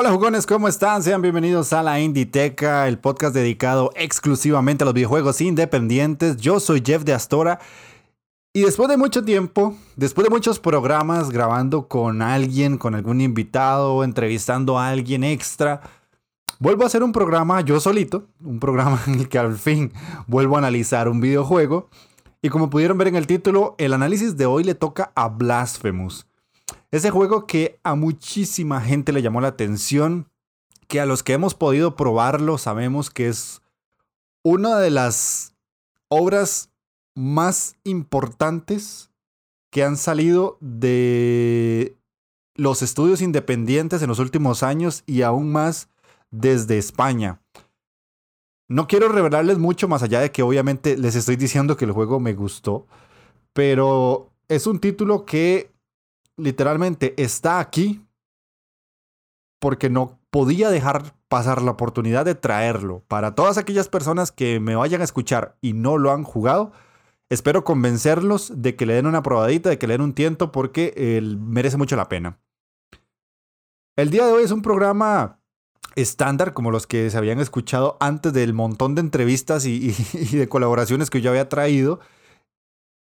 Hola jugones, ¿cómo están? Sean bienvenidos a la Inditeca, el podcast dedicado exclusivamente a los videojuegos independientes. Yo soy Jeff de Astora y después de mucho tiempo, después de muchos programas grabando con alguien, con algún invitado, entrevistando a alguien extra, vuelvo a hacer un programa yo solito, un programa en el que al fin vuelvo a analizar un videojuego. Y como pudieron ver en el título, el análisis de hoy le toca a Blasphemous. Ese juego que a muchísima gente le llamó la atención, que a los que hemos podido probarlo sabemos que es una de las obras más importantes que han salido de los estudios independientes en los últimos años y aún más desde España. No quiero revelarles mucho más allá de que obviamente les estoy diciendo que el juego me gustó, pero es un título que literalmente está aquí porque no podía dejar pasar la oportunidad de traerlo. Para todas aquellas personas que me vayan a escuchar y no lo han jugado, espero convencerlos de que le den una probadita, de que le den un tiento, porque él merece mucho la pena. El día de hoy es un programa estándar, como los que se habían escuchado antes del montón de entrevistas y, y de colaboraciones que yo había traído.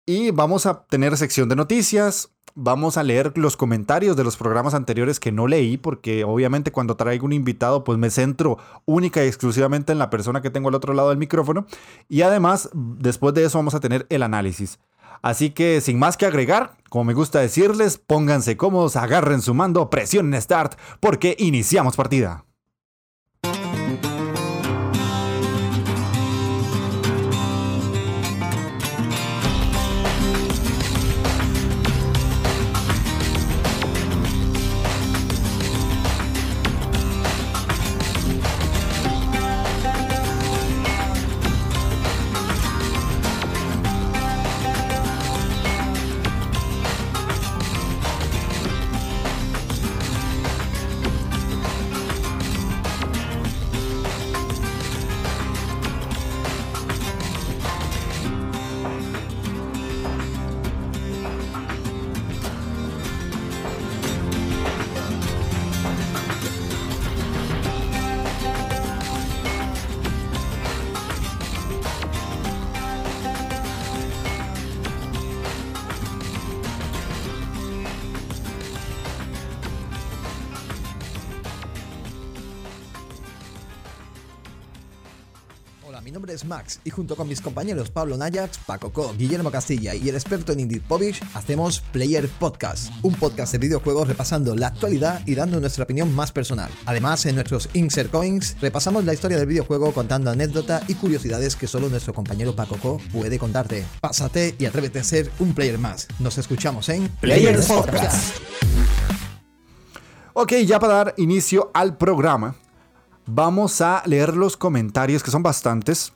Y vamos a tener sección de noticias, vamos a leer los comentarios de los programas anteriores que no leí, porque obviamente cuando traigo un invitado, pues me centro única y exclusivamente en la persona que tengo al otro lado del micrófono. Y además, después de eso vamos a tener el análisis. Así que sin más que agregar, como me gusta decirles, pónganse cómodos, agarren su mando, presionen Start, porque iniciamos partida. Max y junto con mis compañeros Pablo Nayax, Paco Co, Guillermo Castilla y el experto en Indie Povich hacemos Player Podcast, un podcast de videojuegos repasando la actualidad y dando nuestra opinión más personal. Además, en nuestros Insert Coins repasamos la historia del videojuego contando anécdotas y curiosidades que solo nuestro compañero Paco Co puede contarte. Pásate y atrévete a ser un player más. Nos escuchamos en Player Podcast. Ok, ya para dar inicio al programa, vamos a leer los comentarios, que son bastantes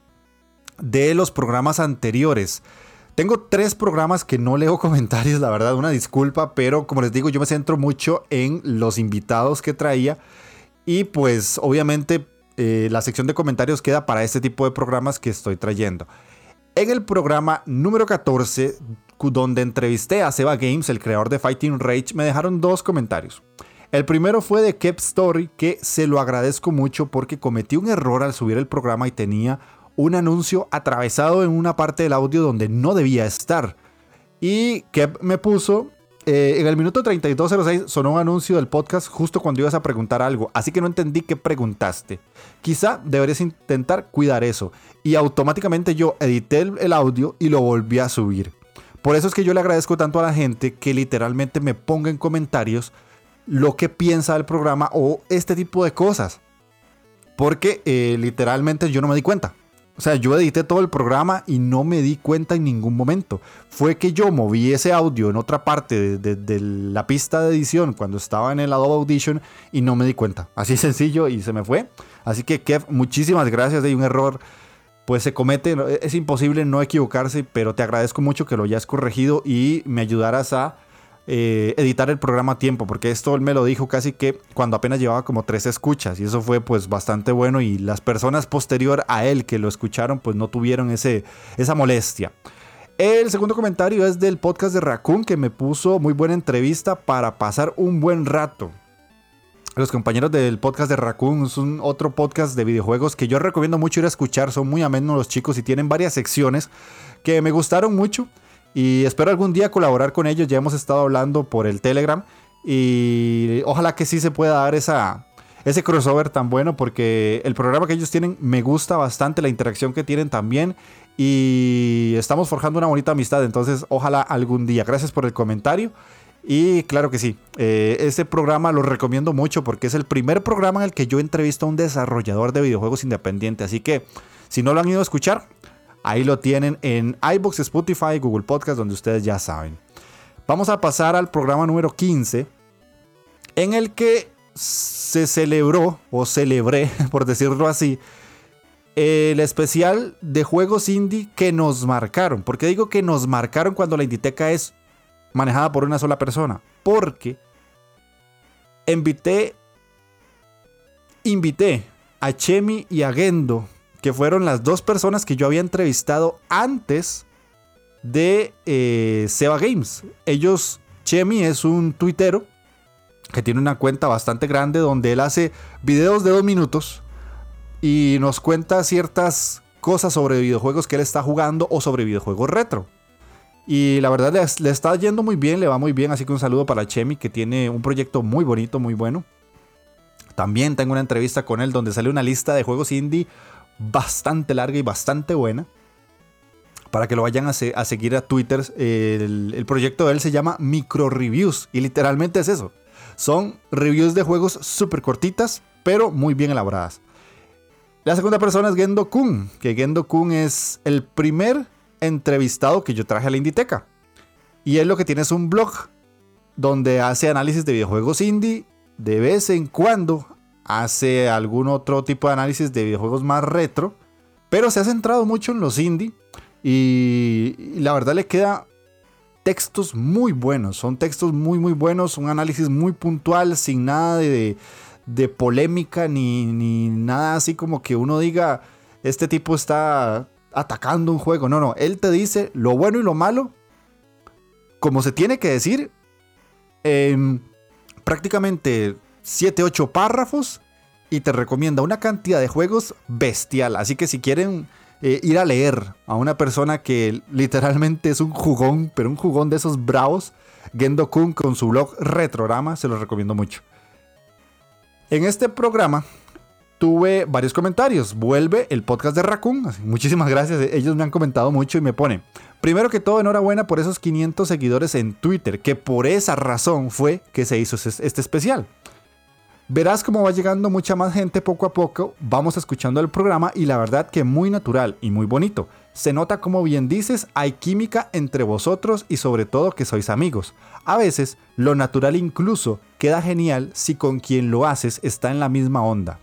de los programas anteriores. Tengo tres programas que no leo comentarios, la verdad, una disculpa, pero como les digo, yo me centro mucho en los invitados que traía y pues obviamente eh, la sección de comentarios queda para este tipo de programas que estoy trayendo. En el programa número 14, donde entrevisté a Seba Games, el creador de Fighting Rage, me dejaron dos comentarios. El primero fue de Kept Story, que se lo agradezco mucho porque cometí un error al subir el programa y tenía un anuncio atravesado en una parte del audio donde no debía estar. Y que me puso, eh, en el minuto 3206 sonó un anuncio del podcast justo cuando ibas a preguntar algo, así que no entendí qué preguntaste. Quizá deberías intentar cuidar eso. Y automáticamente yo edité el, audio y lo volví a subir. Por eso es que yo le agradezco tanto a la gente que literalmente me ponga en comentarios lo que piensa del programa o este tipo de cosas. Porque eh, literalmente yo no me di cuenta. O sea, yo edité todo el programa y no me di cuenta en ningún momento. Fue que yo moví ese audio en otra parte de, la pista de edición cuando estaba en el Adobe Audition y no me di cuenta. Así sencillo y se me fue. Así que Kev, muchísimas gracias. Hay un error, pues se comete. Es imposible no equivocarse, pero te agradezco mucho que lo hayas corregido y me ayudaras a eh, editar el programa a tiempo, porque esto él me lo dijo casi que cuando apenas llevaba como tres escuchas y eso fue pues bastante bueno y las personas posterior a él que lo escucharon pues no tuvieron ese, esa molestia. El segundo comentario es del podcast de Raccoon que me puso muy buena entrevista para pasar un buen rato. Los compañeros del podcast de Raccoon es un otro podcast de videojuegos que yo recomiendo mucho ir a escuchar. Son muy amenos los chicos y tienen varias secciones que me gustaron mucho. Y espero algún día colaborar con ellos. Ya hemos estado hablando por el Telegram. Y ojalá que sí se pueda dar esa, ese crossover tan bueno. Porque el programa que ellos tienen me gusta bastante. La interacción que tienen también. Y estamos forjando una bonita amistad. Entonces ojalá algún día. Gracias por el comentario. Y claro que sí, eh, ese programa lo recomiendo mucho porque es el primer programa en el que yo entrevisto a un desarrollador de videojuegos independiente. Así que si no lo han ido a escuchar, Ahí lo tienen en iBox, Spotify, Google Podcast, donde ustedes ya saben. Vamos a pasar al programa número 15, en el que se celebró, o celebré, por decirlo así, el especial de juegos indie que nos marcaron. ¿Por qué digo que nos marcaron cuando la Inditeca es manejada por una sola persona? Porque invité, invité a Chemi y a Gendo que fueron las dos personas que yo había entrevistado antes de eh, Seba Games. Ellos, Chemi es un tuitero que tiene una cuenta bastante grande donde él hace videos de dos minutos y nos cuenta ciertas cosas sobre videojuegos que él está jugando o sobre videojuegos retro. Y la verdad le, está yendo muy bien, le va muy bien, así que un saludo para Chemi que tiene un proyecto muy bonito, muy bueno. También tengo una entrevista con él donde sale una lista de juegos indie bastante larga y bastante buena. Para que lo vayan a, seguir a Twitter. El, proyecto de él se llama Micro Reviews. Y literalmente es eso. Son reviews de juegos súper cortitas, pero muy bien elaboradas. La segunda persona es Gendo Kun. Que Gendo Kun es el primer entrevistado que yo traje a la Inditeca. Y él lo que tiene es un blog donde hace análisis de videojuegos indie. De vez en cuando hace algún otro tipo de análisis de videojuegos más retro, pero se ha centrado mucho en los indie y, la verdad le queda textos muy buenos, son textos muy muy buenos, un análisis muy puntual, sin nada de, de polémica ni, ni nada así como que uno diga, este tipo está atacando un juego, no, no, él te dice lo bueno y lo malo, como se tiene que decir, en prácticamente 7, 8 párrafos y te recomienda una cantidad de juegos bestial. Así que si quieren eh, ir a leer a una persona que literalmente es un jugón, pero un jugón de esos bravos, Gendo Kun con su blog Retrorama, se los recomiendo mucho. En este programa tuve varios comentarios. Vuelve el podcast de Raccoon. Muchísimas gracias. Ellos me han comentado mucho y me ponen. Primero que todo, enhorabuena por esos 500 seguidores en Twitter, que por esa razón fue que se hizo este especial. Verás cómo va llegando mucha más gente poco a poco, vamos escuchando el programa y la verdad que muy natural y muy bonito. Se nota como bien dices, hay química entre vosotros y sobre todo que sois amigos. A veces, lo natural incluso queda genial si con quien lo haces está en la misma onda.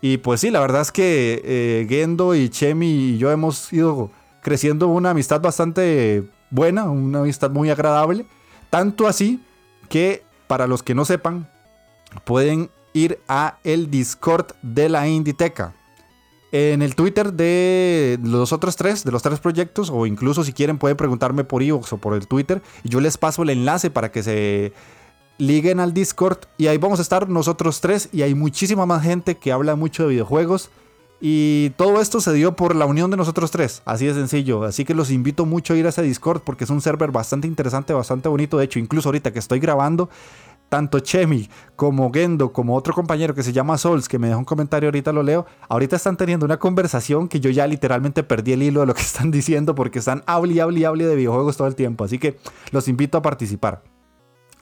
Y pues sí, la verdad es que eh, Gendo y Chemi y yo hemos ido creciendo una amistad bastante buena, una amistad muy agradable. Tanto así que, para los que no sepan, pueden ir a el Discord de la Inditeca. En el Twitter de los otros tres, de los tres proyectos, o incluso si quieren pueden preguntarme por iVoox o por el Twitter, y yo les paso el enlace para que se liguen al Discord y ahí vamos a estar nosotros tres y hay muchísima más gente que habla mucho de videojuegos y todo esto se dio por la unión de nosotros tres, así de sencillo. Así que los invito mucho a ir a ese Discord porque es un server bastante interesante, bastante bonito. De hecho, incluso ahorita que estoy grabando, tanto Chemi como Gendo, como otro compañero que se llama Sols, que me dejó un comentario, ahorita lo leo, ahorita están teniendo una conversación que yo ya literalmente perdí el hilo de lo que están diciendo porque están hable y hable y hable de videojuegos todo el tiempo. Así que los invito a participar.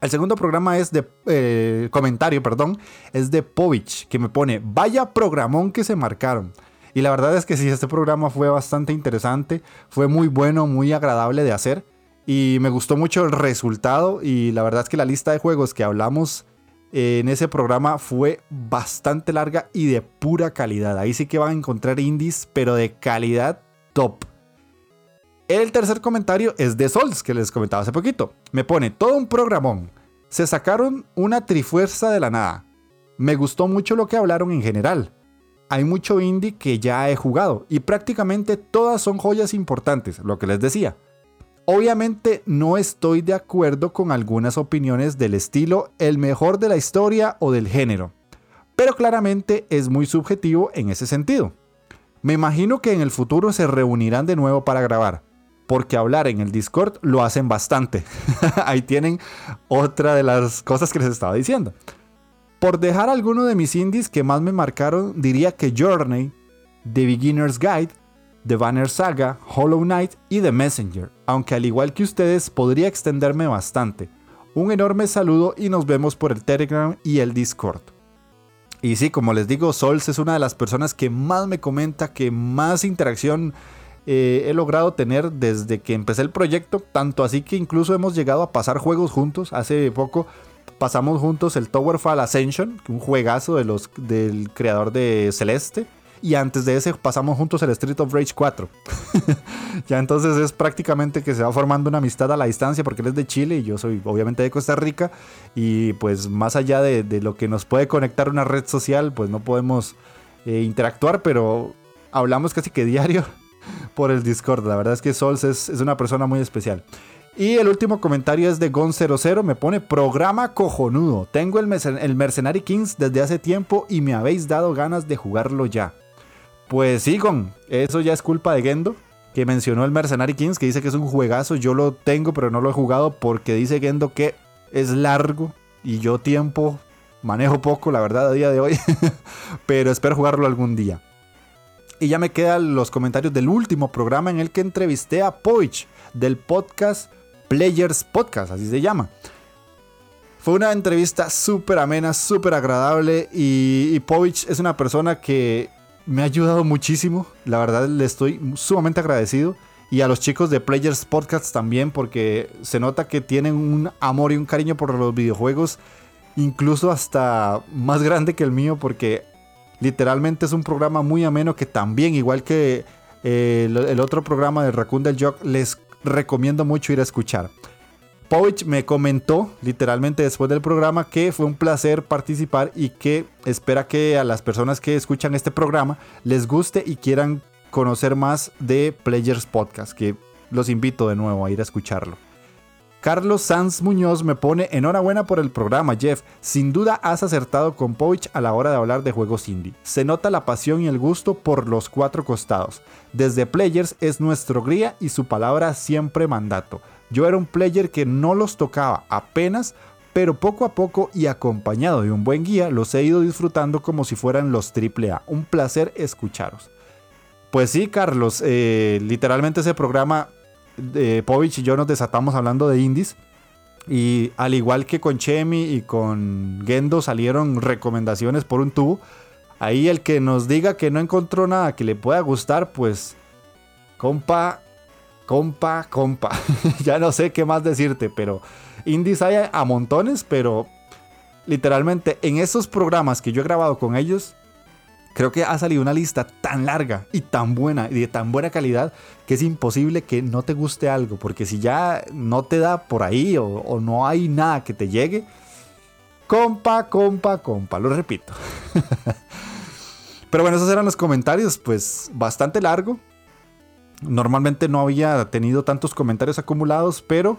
El segundo programa es de eh, comentario, perdón, es de Povich, que me pone, vaya programón que se marcaron. Y la verdad es que sí, este programa fue bastante interesante, fue muy bueno, muy agradable de hacer y me gustó mucho el resultado y la verdad es que la lista de juegos que hablamos en ese programa fue bastante larga y de pura calidad. Ahí sí que van a encontrar indies, pero de calidad top. El tercer comentario es de Sols, que les comentaba hace poquito. Me pone todo un programón. Se sacaron una trifuerza de la nada. Me gustó mucho lo que hablaron en general. Hay mucho indie que ya he jugado y prácticamente todas son joyas importantes, lo que les decía. Obviamente no estoy de acuerdo con algunas opiniones del estilo el mejor de la historia o del género, pero claramente es muy subjetivo en ese sentido. Me imagino que en el futuro se reunirán de nuevo para grabar, porque hablar en el Discord lo hacen bastante. Ahí tienen otra de las cosas que les estaba diciendo. Por dejar alguno de mis indies que más me marcaron, diría que Journey, The Beginner's Guide, The Banner Saga, Hollow Knight y The Messenger, aunque al igual que ustedes podría extenderme bastante. Un enorme saludo y nos vemos por el Telegram y el Discord. Y sí, como les digo, Sols es una de las personas que más me comenta, que más interacción eh, he logrado tener desde que empecé el proyecto, tanto así que incluso hemos llegado a pasar juegos juntos. Hace poco pasamos juntos el Towerfall Ascension, un juegazo de los, del creador de Celeste y antes de ese pasamos juntos el Street of Rage 4. ya entonces es prácticamente que se va formando una amistad a la distancia porque él es de Chile y yo soy obviamente de Costa Rica y pues más allá de, lo que nos puede conectar una red social pues no podemos eh, interactuar pero hablamos casi que diario por el Discord. La verdad es que Sols es, una persona muy especial. Y el último comentario es de Gon00, me pone programa cojonudo. Tengo el, el Mercenary Kings desde hace tiempo y me habéis dado ganas de jugarlo ya. Pues sí, con eso ya es culpa de Gendo, que mencionó el Mercenary Kings, que dice que es un juegazo. Yo lo tengo, pero no lo he jugado porque dice Gendo que es largo y yo tiempo manejo poco, la verdad, a día de hoy. pero espero jugarlo algún día. Y ya me quedan los comentarios del último programa en el que entrevisté a Poich del podcast Players Podcast, así se llama. Fue una entrevista súper amena, súper agradable y, y Povich es una persona que me ha ayudado muchísimo. La verdad le estoy sumamente agradecido. Y a los chicos de Players Podcast también, porque se nota que tienen un amor y un cariño por los videojuegos, incluso hasta más grande que el mío, porque literalmente es un programa muy ameno que también, igual que eh, el, otro programa de Raccoon del Jog, les recomiendo mucho ir a escuchar. Povich me comentó literalmente después del programa que fue un placer participar y que espera que a las personas que escuchan este programa les guste y quieran conocer más de Players Podcast, que los invito de nuevo a ir a escucharlo. Carlos Sanz Muñoz me pone enhorabuena por el programa, Jeff. Sin duda has acertado con Povich a la hora de hablar de juegos indie. Se nota la pasión y el gusto por los cuatro costados. Desde Players es nuestro guía y su palabra siempre mandato. Yo era un player que no los tocaba apenas, pero poco a poco y acompañado de un buen guía los he ido disfrutando como si fueran los AAA. Un placer escucharos. Pues sí, Carlos, eh, literalmente ese programa, Povich y yo nos desatamos hablando de indies. Y al igual que con Chemi y con Gendo salieron recomendaciones por un tubo. Ahí el que nos diga que no encontró nada que le pueda gustar, pues compa, compa, compa. ya no sé qué más decirte, pero indies hay a montones, pero literalmente en esos programas que yo he grabado con ellos, creo que ha salido una lista tan larga y tan buena y de tan buena calidad que es imposible que no te guste algo, porque si ya no te da por ahí o, o no hay nada que te llegue, compa, compa, compa, lo repito. Pero bueno, esos eran los comentarios, pues bastante largo, Normalmente no había tenido tantos comentarios acumulados, pero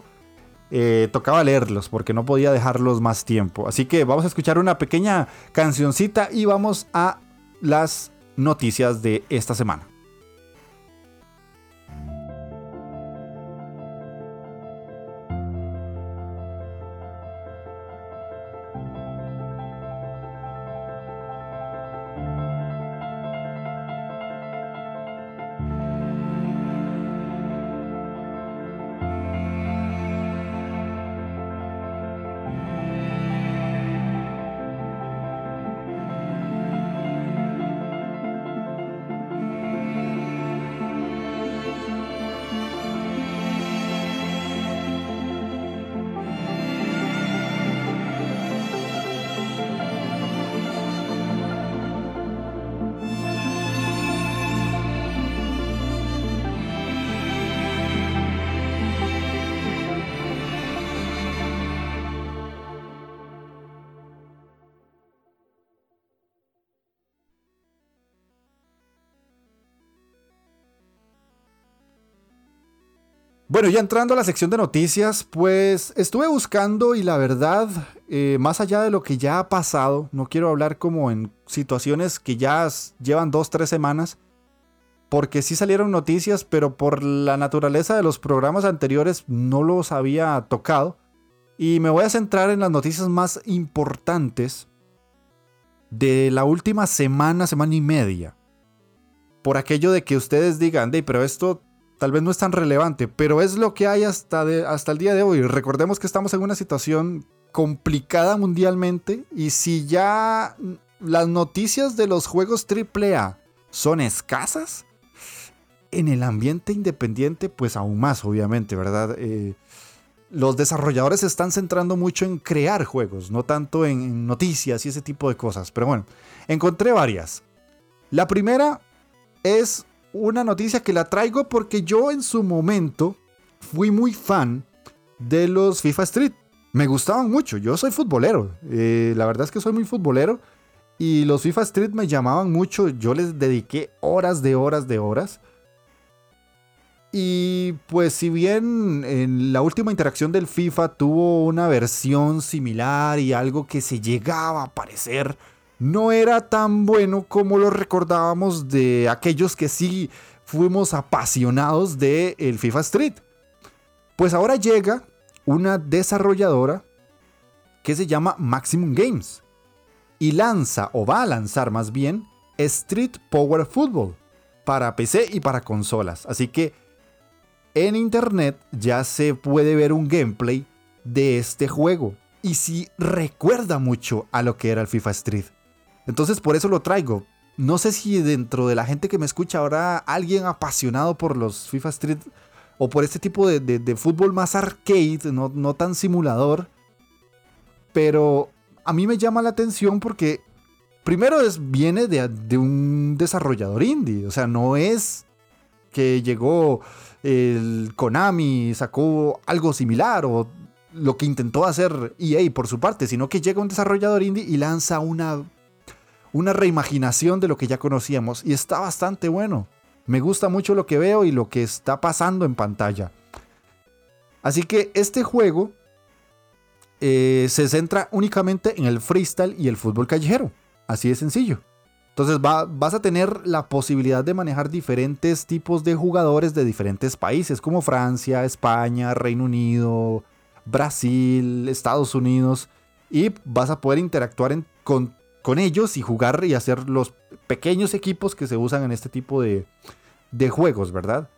eh, tocaba leerlos porque no podía dejarlos más tiempo. Así que vamos a escuchar una pequeña cancioncita y vamos a las noticias de esta semana. Bueno, ya entrando a la sección de noticias, pues estuve buscando y la verdad, eh, más allá de lo que ya ha pasado, no quiero hablar como en situaciones que ya llevan dos, tres semanas, porque sí salieron noticias, pero por la naturaleza de los programas anteriores no los había tocado. Y me voy a centrar en las noticias más importantes de la última semana, semana y media. Por aquello de que ustedes digan, pero esto tal vez no es tan relevante, pero es lo que hay hasta, hasta el día de hoy. Recordemos que estamos en una situación complicada mundialmente y si ya las noticias de los juegos AAA son escasas, en el ambiente independiente pues aún más, obviamente, ¿verdad? Eh, los desarrolladores se están centrando mucho en crear juegos, no tanto en noticias y ese tipo de cosas. Pero bueno, encontré varias. La primera es una noticia que la traigo porque yo en su momento fui muy fan de los FIFA Street. Me gustaban mucho, yo soy futbolero. Eh, la verdad es que soy muy futbolero. Y los FIFA Street me llamaban mucho, yo les dediqué horas de horas de horas. Y pues si bien en la última interacción del FIFA tuvo una versión similar y algo que se llegaba a parecer, no era tan bueno como lo recordábamos de aquellos que sí fuimos apasionados de el FIFA Street. Pues ahora llega una desarrolladora que se llama Maximum Games y lanza o va a lanzar más bien Street Power Football para PC y para consolas. Así que en internet ya se puede ver un gameplay de este juego. Y si recuerda mucho a lo que era el FIFA Street. Entonces por eso lo traigo. No sé si dentro de la gente que me escucha habrá alguien apasionado por los FIFA Street o por este tipo de, fútbol más arcade, no, tan simulador. Pero a mí me llama la atención porque primero es, viene de, de un desarrollador indie. O sea, no es que llegó el Konami sacó algo similar o lo que intentó hacer EA por su parte, sino que llega un desarrollador indie y lanza una, una reimaginación de lo que ya conocíamos y está bastante bueno. Me gusta mucho lo que veo y lo que está pasando en pantalla. Así que este juego eh, se centra únicamente en el freestyle y el fútbol callejero. Así de sencillo. Entonces vas a tener la posibilidad de manejar diferentes tipos de jugadores de diferentes países, como Francia, España, Reino Unido, Brasil, Estados Unidos, y vas a poder interactuar con, con, ellos y jugar y hacer los pequeños equipos que se usan en este tipo de, de juegos, ¿verdad?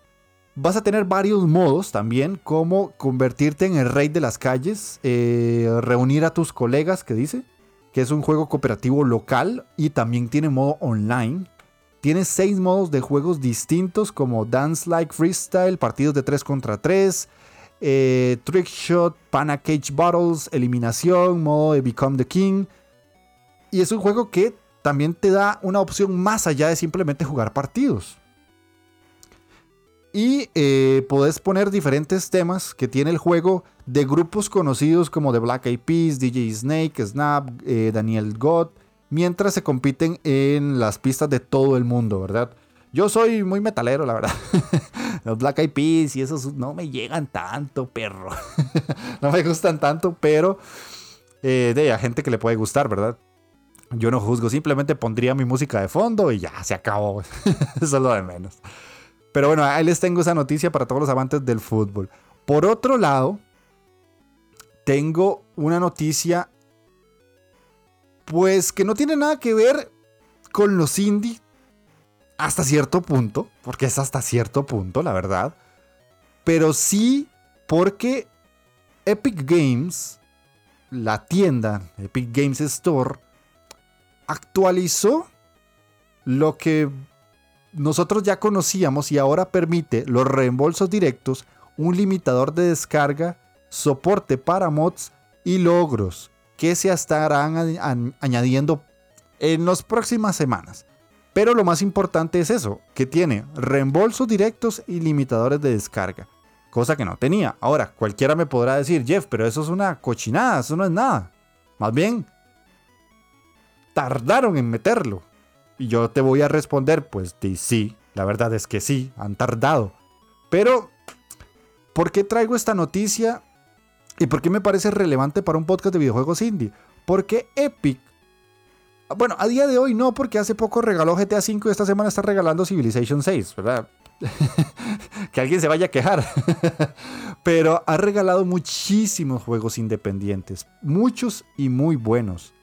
Vas a tener varios modos también, como convertirte en el rey de las calles, eh, reunir a tus colegas, que dice, que es un juego cooperativo local y también tiene modo online. Tiene seis modos de juegos distintos como Dance Like Freestyle, partidos de 3 contra 3, eh, Trick Shot, Pana Cage Battles, Eliminación, modo de Become the King. Y es un juego que también te da una opción más allá de simplemente jugar partidos. Y eh, podés poner diferentes temas que tiene el juego de grupos conocidos como The Black Eyed Peas, DJ Snake, Snap, eh, Daniel God, mientras se compiten en las pistas de todo el mundo, ¿verdad? Yo soy muy metalero, la verdad. Los Black Eyed Peas y esos no me llegan tanto, perro. no me gustan tanto, pero eh, de a gente que le puede gustar, ¿verdad? Yo no juzgo, simplemente pondría mi música de fondo y ya, se acabó. Eso es lo de menos. Pero bueno, ahí les tengo esa noticia para todos los amantes del fútbol. Por otro lado, tengo una noticia, pues que no tiene nada que ver con los indie hasta cierto punto, porque es hasta cierto punto, la verdad. Pero sí porque Epic Games, la tienda Epic Games Store, actualizó lo que nosotros ya conocíamos y ahora permite los reembolsos directos, un limitador de descarga, soporte para mods y logros que se estarán añadiendo en las próximas semanas. Pero lo más importante es eso, que tiene reembolsos directos y limitadores de descarga. Cosa que no tenía. Ahora, cualquiera me podrá decir, Jeff, pero eso es una cochinada, eso no es nada. Más bien, tardaron en meterlo. Y yo te voy a responder, pues sí, la verdad es que sí, han tardado. Pero ¿Por qué traigo esta noticia? ¿Y por qué me parece relevante para un podcast de videojuegos indie? Porque Epic bueno, a día de hoy no, porque hace poco regaló GTA V y esta semana está regalando Civilization 6, ¿verdad? que alguien se vaya a quejar. Pero ha regalado muchísimos juegos independientes, muchos y muy buenos.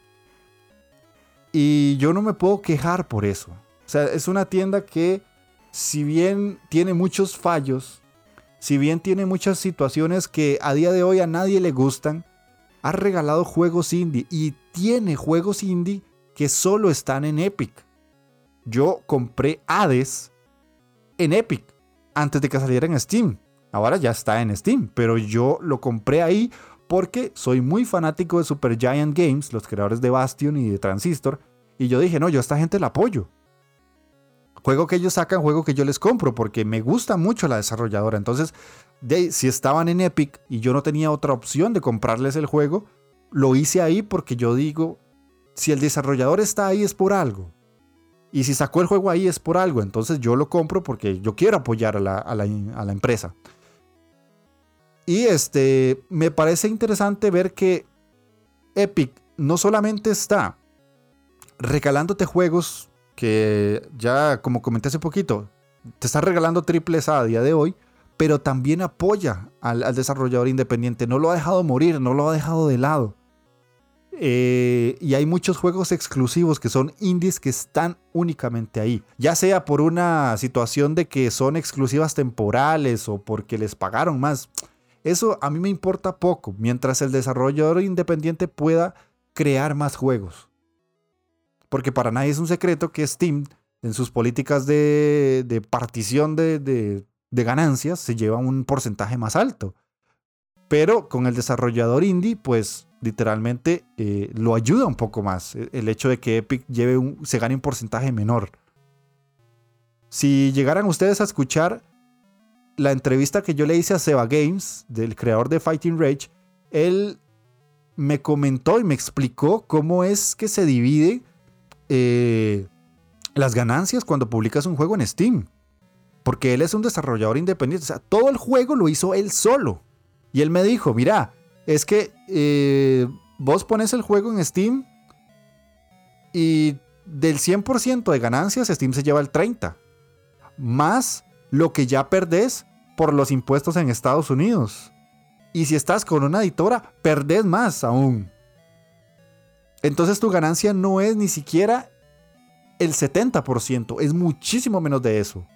Y yo no me puedo quejar por eso. O sea, es una tienda que, si bien tiene muchos fallos, si bien tiene muchas situaciones que a día de hoy a nadie le gustan, ha regalado juegos indie y tiene juegos indie que solo están en Epic. Yo compré Hades en Epic antes de que saliera en Steam. Ahora ya está en Steam, pero yo lo compré ahí porque soy muy fanático de Super Giant Games, los creadores de Bastion y de Transistor, y yo dije, no, yo a esta gente la apoyo. Juego que ellos sacan, juego que yo les compro, porque me gusta mucho la desarrolladora. Entonces, si estaban en Epic y yo no tenía otra opción de comprarles el juego, lo hice ahí porque yo digo, si el desarrollador está ahí es por algo. Y si sacó el juego ahí es por algo. Entonces yo lo compro porque yo quiero apoyar a la, empresa. Y este, me parece interesante ver que Epic no solamente está regalándote juegos que ya, como comenté hace poquito, te está regalando triples A día de hoy, pero también apoya al desarrollador independiente. No lo ha dejado morir, no lo ha dejado de lado. Eh, y hay muchos juegos exclusivos que son indies que están únicamente ahí. Ya sea por una situación de que son exclusivas temporales o porque les pagaron más. Eso a mí me importa poco, mientras el desarrollador independiente pueda crear más juegos. Porque para nadie es un secreto que Steam, en sus políticas de, partición de, de ganancias, se lleva un porcentaje más alto. Pero con el desarrollador indie, pues literalmente eh, lo ayuda un poco más. E, el hecho de que Epic lleve un, se gane un porcentaje menor. Si llegaran ustedes a escuchar la entrevista que yo le hice a Seba Games, del creador de Fighting Rage, él me comentó y me explicó cómo es que se divide eh, las ganancias cuando publicas un juego en Steam. Porque él es un desarrollador independiente. O sea, todo el juego lo hizo él solo. Y él me dijo, mira, es que eh, vos pones el juego en Steam y del 100% de ganancias Steam se lleva el 30%. Más lo que ya perdés por los impuestos en Estados Unidos. Y si estás con una editora, perdés más aún. Entonces tu ganancia no es ni siquiera el 70%, es muchísimo menos de eso.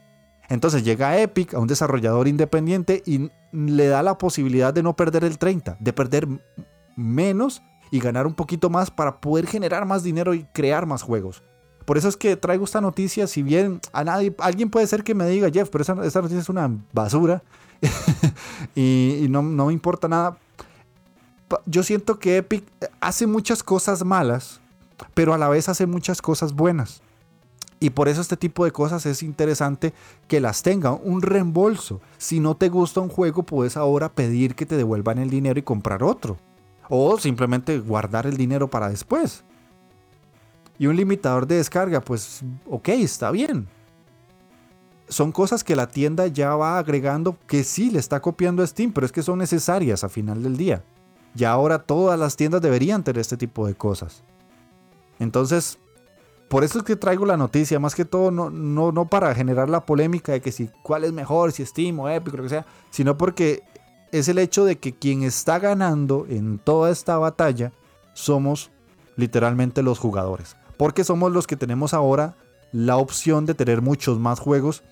Entonces llega Epic, a un desarrollador independiente, y le da la posibilidad de no perder el 30, de perder menos y ganar un poquito más para poder generar más dinero y crear más juegos. Por eso es que traigo esta noticia, si bien a nadie, alguien puede ser que me diga, Jeff, pero esta, noticia es una basura y, no, no me importa nada. Yo siento que Epic hace muchas cosas malas, pero a la vez hace muchas cosas buenas. Y por eso este tipo de cosas es interesante que las tenga. Un reembolso. Si no te gusta un juego, puedes ahora pedir que te devuelvan el dinero y comprar otro. O simplemente guardar el dinero para después. Y un limitador de descarga, pues ok, está bien. Son cosas que la tienda ya va agregando que sí le está copiando a Steam, pero es que son necesarias a final del día. Y ahora todas las tiendas deberían tener este tipo de cosas. Entonces, por eso es que traigo la noticia, más que todo, no, no, no para generar la polémica de que si cuál es mejor, si Steam o Epic, lo que sea, sino porque es el hecho de que quien está ganando en toda esta batalla somos literalmente los jugadores. Porque somos los que tenemos ahora la opción de tener muchos más juegos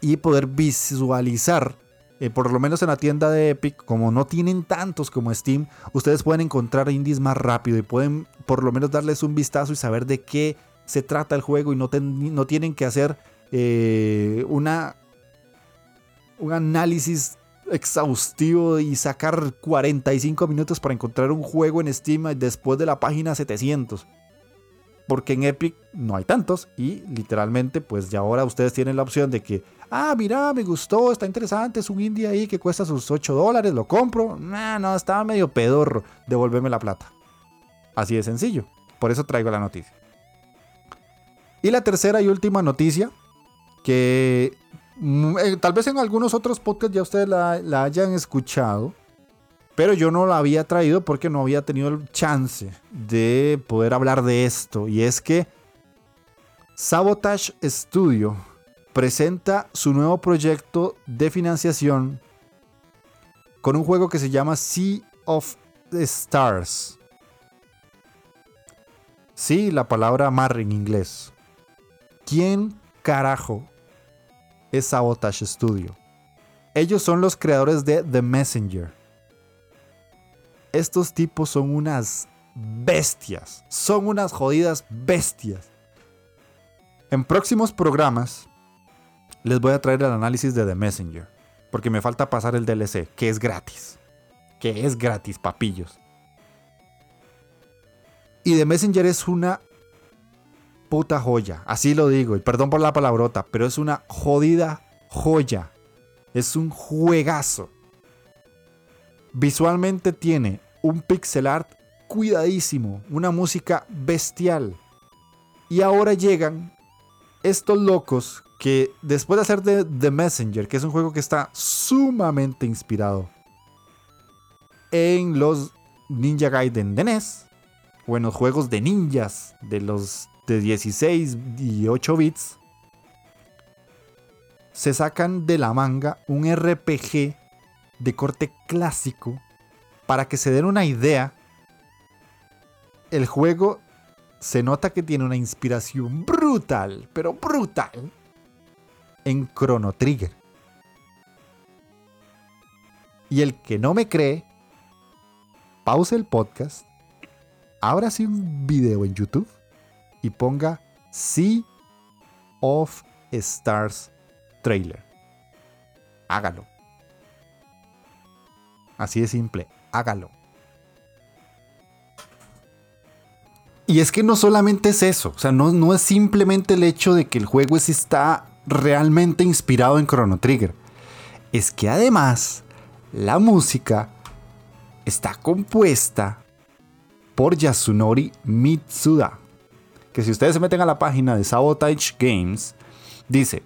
y poder visualizar, eh, por lo menos en la tienda de Epic, como no tienen tantos como Steam, ustedes pueden encontrar indies más rápido y pueden por lo menos darles un vistazo y saber de qué se trata el juego y no, tienen que hacer eh, una, un análisis exhaustivo y sacar 45 minutos para encontrar un juego en Steam después de la página 700. Porque en Epic no hay tantos y literalmente pues ya ahora ustedes tienen la opción de que, ah, mira, me gustó, está interesante, es un indie ahí que cuesta sus 8 dólares, lo compro. no no, estaba medio pedorro, devolverme la plata. Así de sencillo. Por eso traigo la noticia. Y la tercera y última noticia, que mm, eh, tal vez en algunos otros podcasts ya ustedes la, la hayan escuchado. Pero yo no la había traído porque no había tenido el chance de poder hablar de esto. Y es que Sabotage Studio presenta su nuevo proyecto de financiación con un juego que se llama Sea of Stars. Sí, la palabra mar en inglés. ¿Quién carajo es Sabotage Studio? Ellos son los creadores de The Messenger. Estos tipos son unas bestias. Son unas jodidas bestias. En próximos programas les voy a traer el análisis de The Messenger. Porque me falta pasar el DLC, que es gratis. Que es gratis, papillos. Y The Messenger es una puta joya. Así lo digo. Y perdón por la palabrota, pero es una jodida joya. Es un juegazo. Visualmente tiene un pixel art cuidadísimo, una música bestial. Y ahora llegan estos locos que después de hacer The Messenger, que es un juego que está sumamente inspirado en los Ninja Gaiden de NES, o en los juegos de ninjas de los de 16 y 8 bits, se sacan de la manga un RPG de corte clásico para que se den una idea. El juego se nota que tiene una inspiración brutal, pero brutal, en Chrono Trigger. Y el que no me cree, pause el podcast, abra así un video en YouTube y ponga Sea of Stars trailer. Hágalo. Así de simple, hágalo. Y es que no solamente es eso, o sea, no, no es simplemente el hecho de que el juego está realmente inspirado en Chrono Trigger. Es que además la música está compuesta por Yasunori Mitsuda. Que si ustedes se meten a la página de Sabotage Games, dice,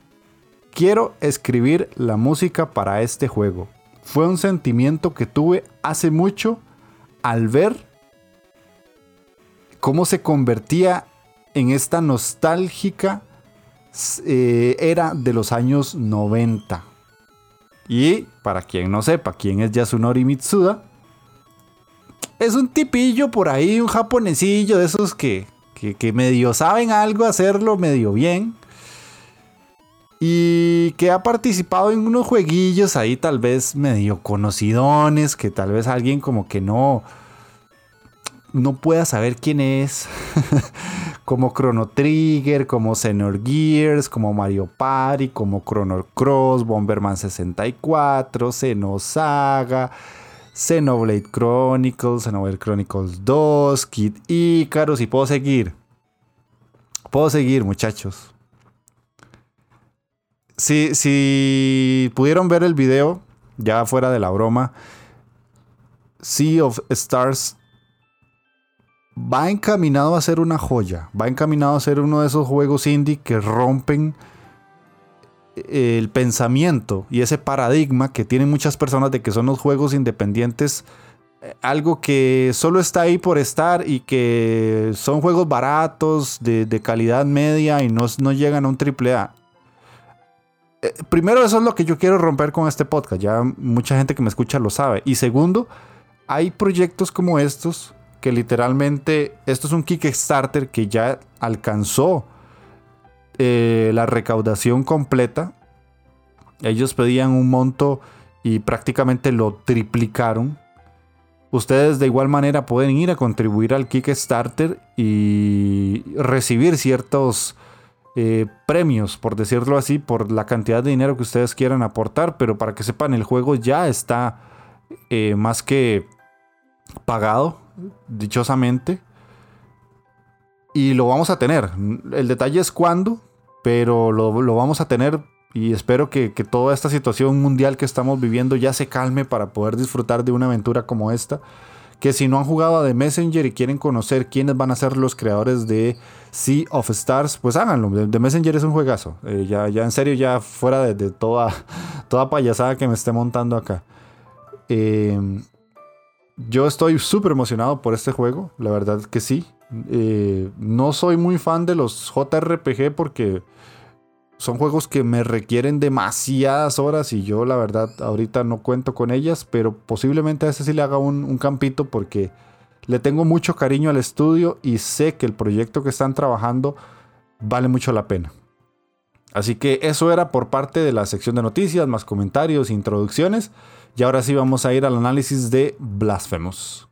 quiero escribir la música para este juego. Fue un sentimiento que tuve hace mucho al ver cómo se convertía en esta nostálgica eh, era de los años 90. Y para quien no sepa quién es Yasunori Mitsuda, es un tipillo por ahí, un japonesillo de esos que, que, medio saben algo, hacerlo medio bien. Y que ha participado en unos jueguillos ahí tal vez medio conocidones, que tal vez alguien como que no, no pueda saber quién es. como Chrono Trigger, como Gears, como Mario Party, como Chrono Cross, Bomberman 64, Xenosaga, Xenoblade Chronicles, Xenoblade Chronicles 2, Kid Icarus y puedo seguir. Puedo seguir, muchachos. Si, si pudieron ver el video, ya fuera de la broma, Sea of Stars va encaminado a ser una joya, va encaminado a ser uno de esos juegos indie que rompen eh, el pensamiento y ese paradigma que tienen muchas personas de que son los juegos independientes eh, algo que solo está ahí por estar y que son juegos baratos, de, calidad media y no, no, llegan a un triple A. Eh, primero, eso es lo que yo quiero romper con este podcast. Ya mucha gente que me escucha lo sabe. Y segundo, hay proyectos como estos que literalmente esto es un Kickstarter que ya alcanzó eh, la recaudación completa. Ellos pedían un monto y prácticamente lo triplicaron. Ustedes de igual manera pueden ir a contribuir al Kickstarter y recibir ciertos eh, premios, por decirlo así, por la cantidad de dinero que ustedes quieran aportar. Pero para que sepan, el juego ya está eh, más que pagado dichosamente. Y lo vamos a tener. El detalle es cuándo, pero lo, vamos a tener y espero que, toda esta situación mundial que estamos viviendo ya se calme para poder disfrutar de una aventura como esta, que si no han jugado a The Messenger y quieren conocer quiénes van a ser los creadores de Sea of Stars, pues háganlo. The Messenger es un juegazo. Eh, ya, ya en serio, ya fuera de, toda, toda payasada que me esté montando acá. Em, yo estoy súper emocionado por este juego, la verdad que sí. Eh, no soy muy fan de los JRPG porque son juegos que me requieren demasiadas horas y yo la verdad ahorita no cuento con ellas, pero posiblemente a ese sí le haga un, campito porque le tengo mucho cariño al estudio y sé que el proyecto que están trabajando vale mucho la pena. Así que eso era por parte de la sección de noticias, más comentarios, introducciones. Y ahora sí vamos a ir al análisis de Blasphemous.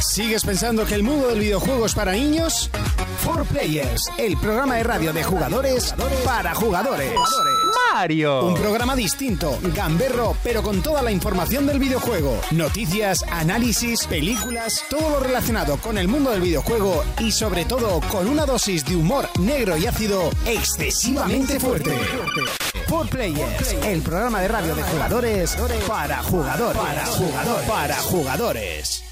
¿Sigues pensando que el mundo del videojuego es para niños? For Players, el programa de radio de jugadores para jugadores. Mario. Un programa distinto, gamberro, pero con toda la información del videojuego. Noticias, análisis, películas, todo lo relacionado con el mundo del videojuego y sobre todo con una dosis de humor negro y ácido excesivamente fuerte. For Players, el programa de radio de jugadores para jugadores. Para jugadores. Para jugadores.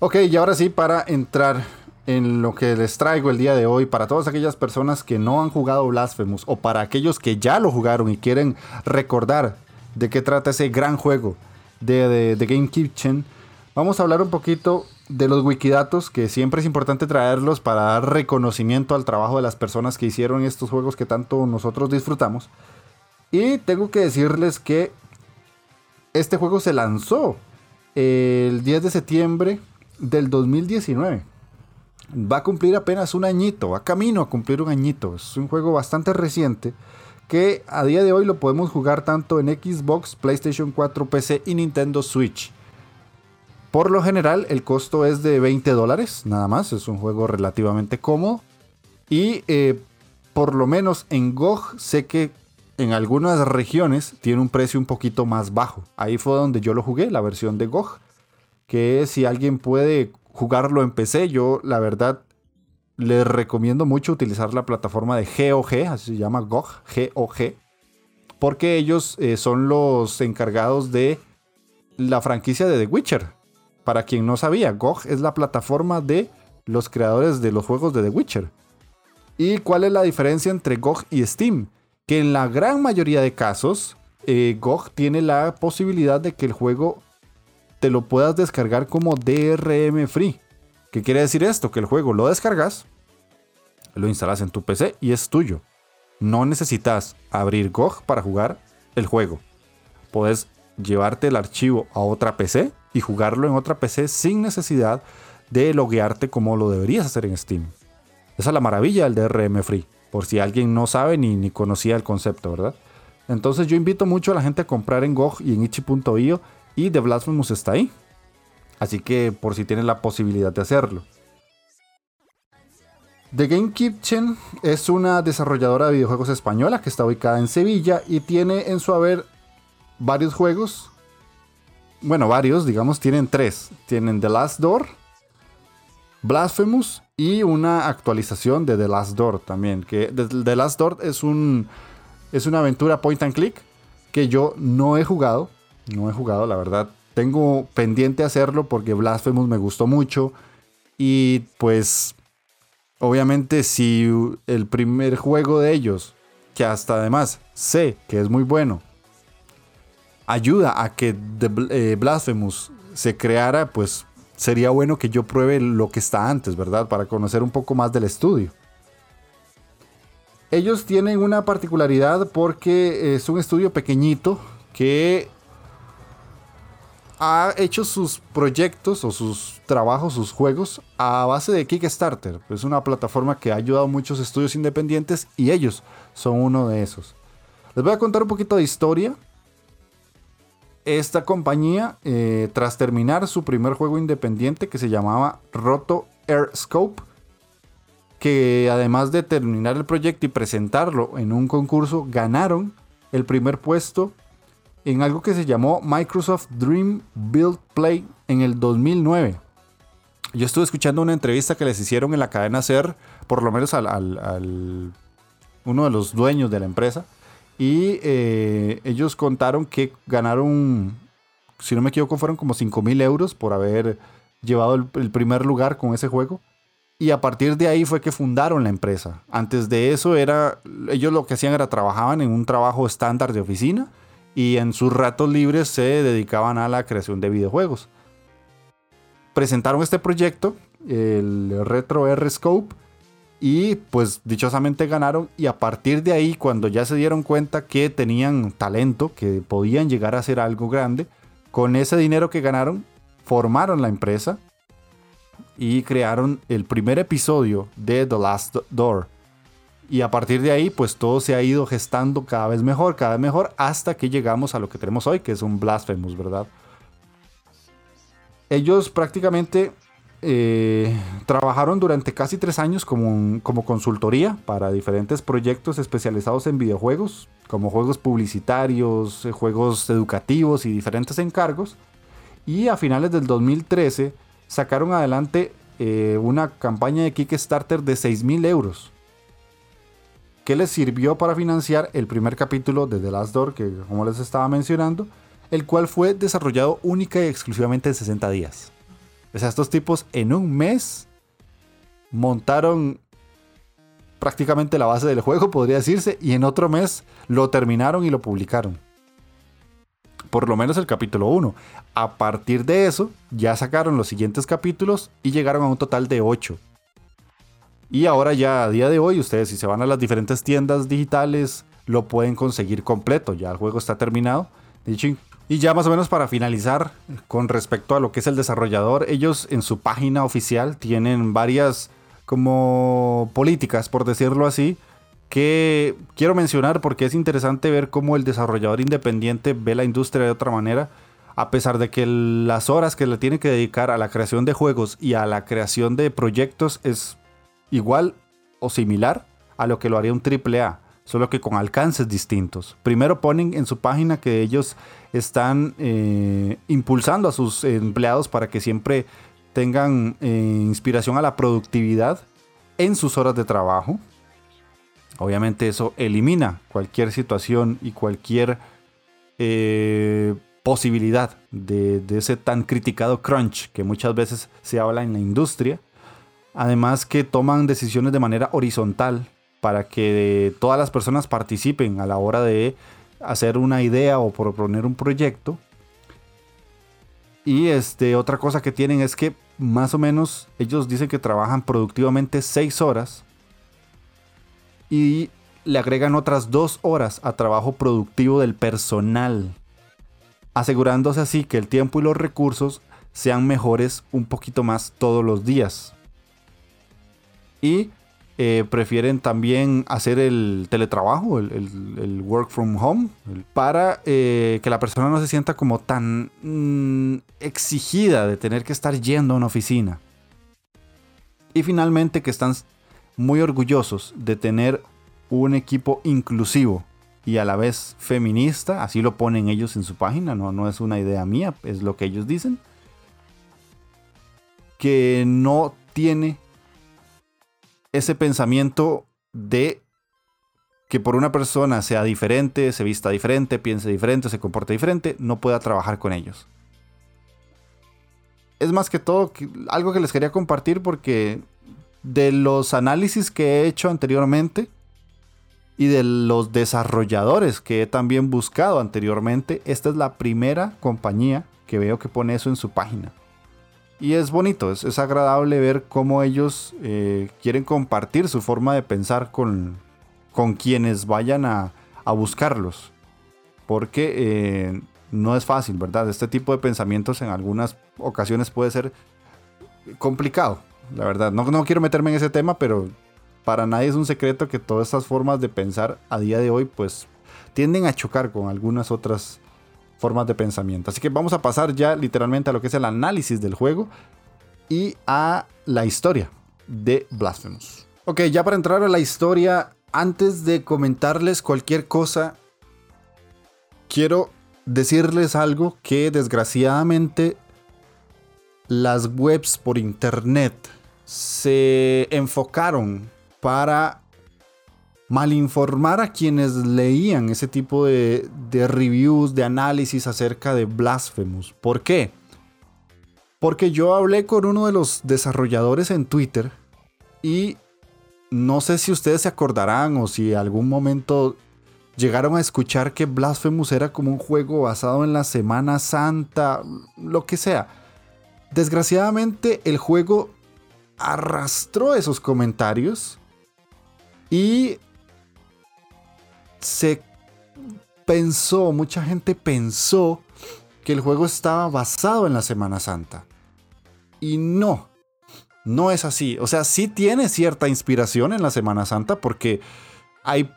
Ok, y ahora sí, para entrar en lo que les traigo el día de hoy, para todas aquellas personas que no han jugado Blasphemous o para aquellos que ya lo jugaron y quieren recordar de qué trata ese gran juego de, de, Game Kitchen, vamos a hablar un poquito de los wikidatos, que siempre es importante traerlos para dar reconocimiento al trabajo de las personas que hicieron estos juegos que tanto nosotros disfrutamos. Y tengo que decirles que este juego se lanzó el 10 de septiembre del 2019. Va a cumplir apenas un añito, va camino a cumplir un añito. Es un juego bastante reciente que a día de hoy lo podemos jugar tanto en Xbox, PlayStation 4, PC y Nintendo Switch. Por lo general el costo es de 20 dólares, nada más, es un juego relativamente cómodo. Y eh, por lo menos en GOG sé que en algunas regiones tiene un precio un poquito más bajo. Ahí fue donde yo lo jugué, la versión de GOG que si alguien puede jugarlo en PC, yo la verdad les recomiendo mucho utilizar la plataforma de GOG, así se llama GOG, GOG, porque ellos eh, son los encargados de la franquicia de The Witcher. Para quien no sabía, GOG es la plataforma de los creadores de los juegos de The Witcher. ¿Y cuál es la diferencia entre GOG y Steam? Que en la gran mayoría de casos, eh, GOG tiene la posibilidad de que el juego te lo puedas descargar como DRM Free. ¿Qué quiere decir esto? Que el juego lo descargas, lo instalas en tu PC y es tuyo. No necesitas abrir GOG para jugar el juego. Puedes llevarte el archivo a otra PC y jugarlo en otra PC sin necesidad de loguearte como lo deberías hacer en Steam. Esa es la maravilla del DRM Free, por si alguien no sabe ni, ni conocía el concepto, ¿verdad? Entonces yo invito mucho a la gente a comprar en GOG y en itch.io y The Blasphemous está ahí. Así que por si tienen la posibilidad de hacerlo. The Game Kitchen es una desarrolladora de videojuegos española que está ubicada en Sevilla y tiene en su haber varios juegos. Bueno, varios, digamos, tienen tres. Tienen The Last Door, Blasphemous y una actualización de The Last Door también. Que The Last Door es, un, es una aventura point and click que yo no he jugado, no he jugado, la verdad. Tengo pendiente hacerlo porque Blasphemous me gustó mucho. Y pues, obviamente, si el primer juego de ellos, que hasta además sé que es muy bueno, ayuda a que eh, Blasphemous se creara, pues sería bueno que yo pruebe lo que está antes, ¿verdad? Para conocer un poco más del estudio. Ellos tienen una particularidad porque es un estudio pequeñito que ha hecho sus proyectos o sus trabajos, sus juegos a base de Kickstarter. Es una plataforma que ha ayudado a muchos estudios independientes y ellos son uno de esos. Les voy a contar un poquito de historia. Esta compañía, eh, tras terminar su primer juego independiente que se llamaba Roto Air Scope, que además de terminar el proyecto y presentarlo en un concurso, ganaron el primer puesto en algo que se llamó Microsoft Dream Build Play en el 2009. Yo estuve escuchando una entrevista que les hicieron en la cadena SER, por lo menos al, uno de los dueños de la empresa. Y eh, ellos contaron que ganaron, si no me equivoco, fueron como 5 mil euros por haber llevado el, el primer lugar con ese juego. Y a partir de ahí fue que fundaron la empresa. Antes de eso era, ellos lo que hacían era trabajaban en un trabajo estándar de oficina y en sus ratos libres se dedicaban a la creación de videojuegos. Presentaron este proyecto, el Retro R Scope, y pues dichosamente ganaron y a partir de ahí cuando ya se dieron cuenta que tenían talento, que podían llegar a hacer algo grande, con ese dinero que ganaron formaron la empresa y crearon el primer episodio de The Last Door. Y a partir de ahí, pues todo se ha ido gestando cada vez mejor, cada vez mejor, hasta que llegamos a lo que tenemos hoy, que es un Blasphemous, ¿verdad? Ellos prácticamente eh, trabajaron durante casi tres años como, como consultoría para diferentes proyectos especializados en videojuegos, como juegos publicitarios, eh, juegos educativos y diferentes encargos. Y a finales del 2013 sacaron adelante eh, una campaña de Kickstarter de 6 mil euros. Que les sirvió para financiar el primer capítulo de The Last Door, que como les estaba mencionando, el cual fue desarrollado única y exclusivamente en 60 días. O sea, estos tipos en un mes montaron prácticamente la base del juego, podría decirse, y en otro mes lo terminaron y lo publicaron. Por lo menos el capítulo 1. A partir de eso, ya sacaron los siguientes capítulos y llegaron a un total de 8. Y ahora ya a día de hoy, ustedes si se van a las diferentes tiendas digitales, lo pueden conseguir completo. Ya el juego está terminado. Y ya más o menos para finalizar, con respecto a lo que es el desarrollador, ellos en su página oficial tienen varias como políticas, por decirlo así, que quiero mencionar porque es interesante ver cómo el desarrollador independiente ve la industria de otra manera, a pesar de que las horas que le tiene que dedicar a la creación de juegos y a la creación de proyectos es igual o similar a lo que lo haría un AAA solo que con alcances distintos. Primero ponen en su página que ellos están eh, impulsando a sus empleados para que siempre tengan eh, inspiración a la productividad en sus horas de trabajo. Obviamente eso elimina cualquier situación y cualquier eh, posibilidad de, de ese tan criticado crunch que muchas veces se habla en la industria. Además que toman decisiones de manera horizontal para que todas las personas participen a la hora de hacer una idea o proponer un proyecto. Y este, otra cosa que tienen es que más o menos ellos dicen que trabajan productivamente 6 horas y le agregan otras 2 horas a trabajo productivo del personal, asegurándose así que el tiempo y los recursos sean mejores un poquito más todos los días. Y eh, prefieren también hacer el teletrabajo, el, work from home, para eh, que la persona no se sienta como tan mm, exigida de tener que estar yendo a una oficina. Y finalmente que están muy orgullosos de tener un equipo inclusivo y a la vez feminista, así lo ponen ellos en su página, no, no es una idea mía, es lo que ellos dicen, que no tiene ese pensamiento de que por una persona sea diferente, se vista diferente, piense diferente, se comporte diferente, no pueda trabajar con ellos. Es más que todo algo que les quería compartir porque de los análisis que he hecho anteriormente y de los desarrolladores que he también buscado anteriormente, esta es la primera compañía que veo que pone eso en su página. Y es bonito, es, agradable ver cómo ellos eh, quieren compartir su forma de pensar con, con quienes vayan a, buscarlos. Porque eh, no es fácil, ¿verdad? Este tipo de pensamientos en algunas ocasiones puede ser complicado, la verdad. No, no quiero meterme en ese tema, pero para nadie es un secreto que todas estas formas de pensar a día de hoy pues tienden a chocar con algunas otras formas de pensamiento. Así que vamos a pasar ya literalmente a lo que es el análisis del juego y a la historia de Blasphemous. Ok, ya para entrar a la historia, antes de comentarles cualquier cosa, quiero decirles algo que desgraciadamente las webs por internet se enfocaron para malinformar a quienes leían ese tipo de, reviews, de análisis acerca de Blasphemous. ¿Por qué? Porque yo hablé con uno de los desarrolladores en Twitter y no sé si ustedes se acordarán o si algún momento llegaron a escuchar que Blasphemous era como un juego basado en la Semana Santa, lo que sea. Desgraciadamente el juego arrastró esos comentarios y se pensó, mucha gente pensó que el juego estaba basado en la Semana Santa. Y no, no es así. O sea, sí tiene cierta inspiración en la Semana Santa porque hay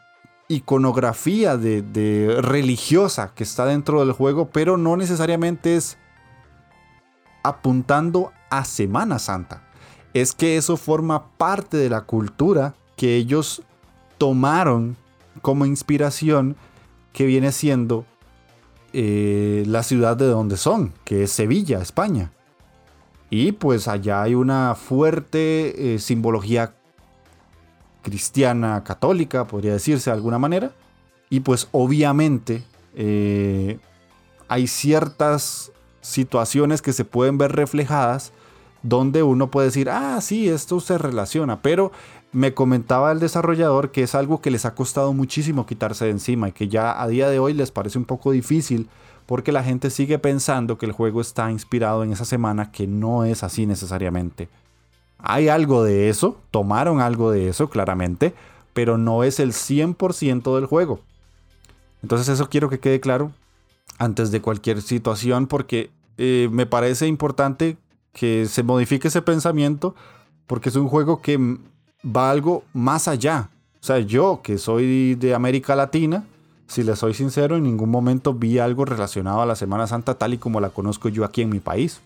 iconografía de, religiosa que está dentro del juego, pero no necesariamente es apuntando a Semana Santa. Es que eso forma parte de la cultura que ellos tomaron como inspiración que viene siendo eh, la ciudad de donde son, que es Sevilla, España. Y pues allá hay una fuerte eh, simbología cristiana católica, podría decirse de alguna manera. Y pues obviamente eh, hay ciertas situaciones que se pueden ver reflejadas donde uno puede decir, ah, sí, esto se relaciona, pero me comentaba el desarrollador que es algo que les ha costado muchísimo quitarse de encima y que ya a día de hoy les parece un poco difícil porque la gente sigue pensando que el juego está inspirado en esa semana, que no es así necesariamente. Hay algo de eso, tomaron algo de eso claramente, pero no es el 100% del juego. Entonces eso quiero que quede claro antes de cualquier situación porque eh, me parece importante que se modifique ese pensamiento porque es un juego que va algo más allá. O sea, yo que soy de América Latina, si le soy sincero, en ningún momento vi algo relacionado a la Semana Santa tal y como la conozco yo aquí en mi país.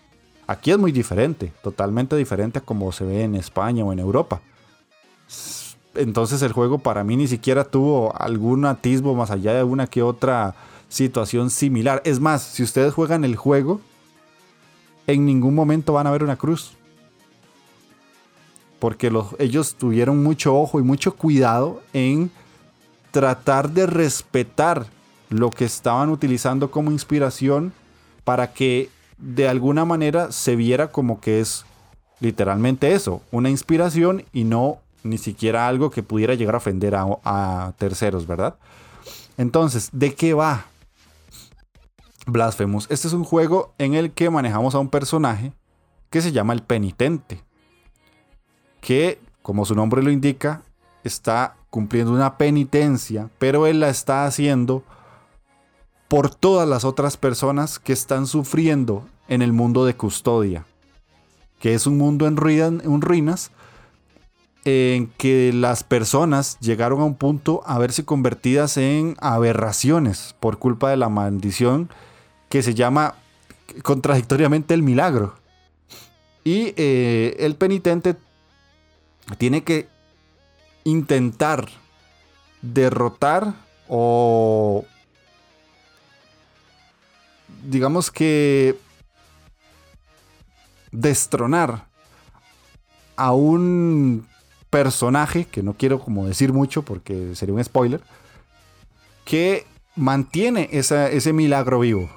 Aquí es muy diferente, totalmente diferente a como se ve en España o en Europa. Entonces el juego para mí ni siquiera tuvo algún atisbo más allá de una que otra situación similar. Es más, si ustedes juegan el juego, en ningún momento van a ver una cruz porque ellos tuvieron mucho ojo y mucho cuidado en tratar de respetar lo que estaban utilizando como inspiración para que de alguna manera se viera como que es literalmente eso, una inspiración y no ni siquiera algo que pudiera llegar a ofender a, a terceros, ¿verdad? Entonces, ¿de qué va Blasphemous? Este es un juego en el que manejamos a un personaje que se llama el penitente que, como su nombre lo indica, está cumpliendo una penitencia, pero él la está haciendo por todas las otras personas que están sufriendo en el mundo de custodia, que es un mundo en, ruinas, en que las personas llegaron a un punto a verse convertidas en aberraciones por culpa de la maldición que se llama contradictoriamente el milagro. Y eh, el penitente tiene que intentar derrotar o digamos que destronar a un personaje, que no quiero como decir mucho porque sería un spoiler, que mantiene ese milagro vivo.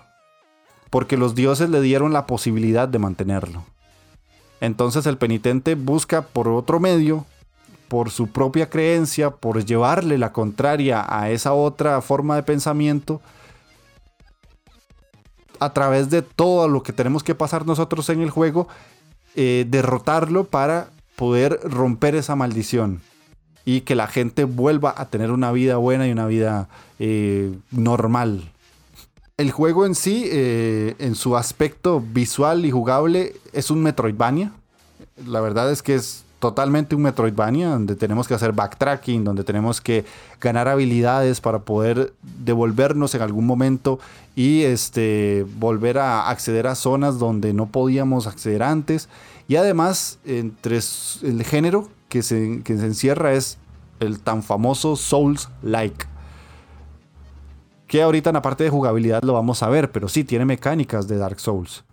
Porque los dioses le dieron la posibilidad de mantenerlo. Entonces el penitente busca por otro medio, por su propia creencia, por llevarle la contraria a esa otra forma de pensamiento, a través de todo lo que tenemos que pasar nosotros en el juego, eh, derrotarlo para poder romper esa maldición y que la gente vuelva a tener una vida buena y una vida eh, normal. El juego en sí, eh, en su aspecto visual y jugable, es un Metroidvania. La verdad es que es totalmente un Metroidvania, donde tenemos que hacer backtracking, donde tenemos que ganar habilidades para poder devolvernos en algún momento y este, volver a acceder a zonas donde no podíamos acceder antes. Y además, entre el género que se, que se encierra es el tan famoso Souls-like que ahorita en la parte de jugabilidad lo vamos a ver, pero sí tiene mecánicas de Dark Souls.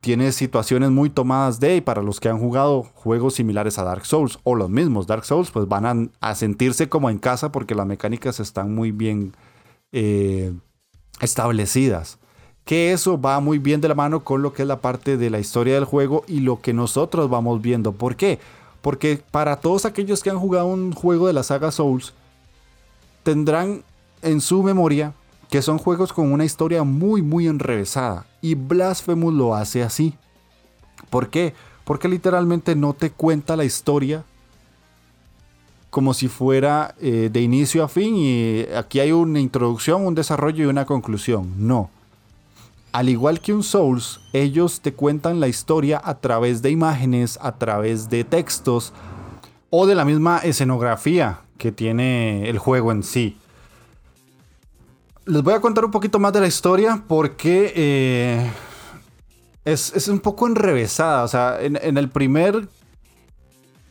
tiene situaciones muy tomadas de, y para los que han jugado juegos similares a Dark Souls o los mismos Dark Souls, pues van a, sentirse como en casa porque las mecánicas están muy bien eh, establecidas. Que eso va muy bien de la mano con lo que es la parte de la historia del juego y lo que nosotros vamos viendo. ¿Por qué? Porque para todos aquellos que han jugado un juego de la saga Souls, tendrán en su memoria que son juegos con una historia muy muy enrevesada y Blasphemous lo hace así. ¿Por qué? Porque literalmente no te cuenta la historia como si fuera eh, de inicio a fin y aquí hay una introducción, un desarrollo y una conclusión. No. Al igual que un Souls, ellos te cuentan la historia a través de imágenes, a través de textos o de la misma escenografía que tiene el juego en sí les voy a contar un poquito más de la historia porque eh, es, un poco enrevesada. O sea, en, el primer.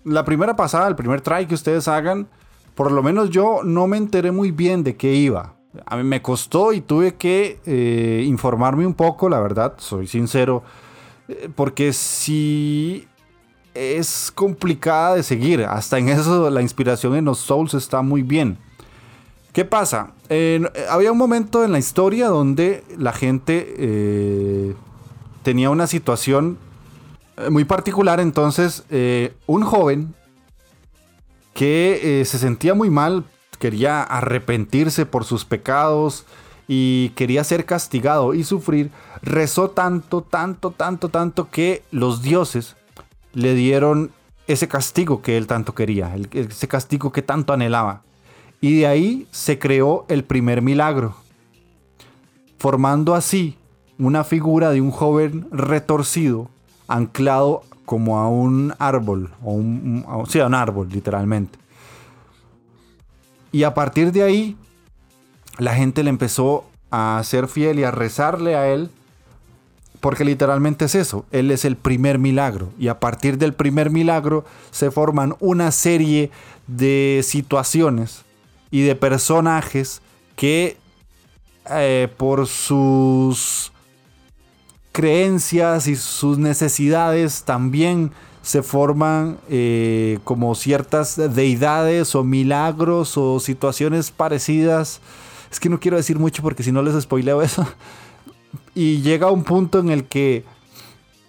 La primera pasada, el primer try que ustedes hagan, por lo menos yo no me enteré muy bien de qué iba. A mí me costó y tuve que eh, informarme un poco, la verdad, soy sincero. Eh, porque si es complicada de seguir. Hasta en eso la inspiración en los Souls está muy bien. ¿Qué pasa? había un momento en la historia donde la gente eh, tenía una situación eh, muy particular. Entonces, eh, un joven que se sentía muy mal, quería arrepentirse por sus pecados y quería ser castigado y sufrir, rezó tanto, tanto, tanto, tanto que los dioses le dieron ese castigo que él tanto quería, ese castigo que tanto anhelaba. Y de ahí se creó el primer milagro, formando así una figura de un joven retorcido, anclado como a un árbol, o un, a un árbol literalmente. Y a partir de ahí, la gente le empezó a ser fiel y a rezarle a él, porque literalmente es eso, él es el primer milagro. Y a partir del primer milagro se forman una serie de situaciones y de personajes que eh, por sus creencias y sus necesidades también se forman eh, como ciertas deidades o milagros o situaciones parecidas. Es que no quiero decir mucho porque si no les spoileo eso. Y llega un punto en el que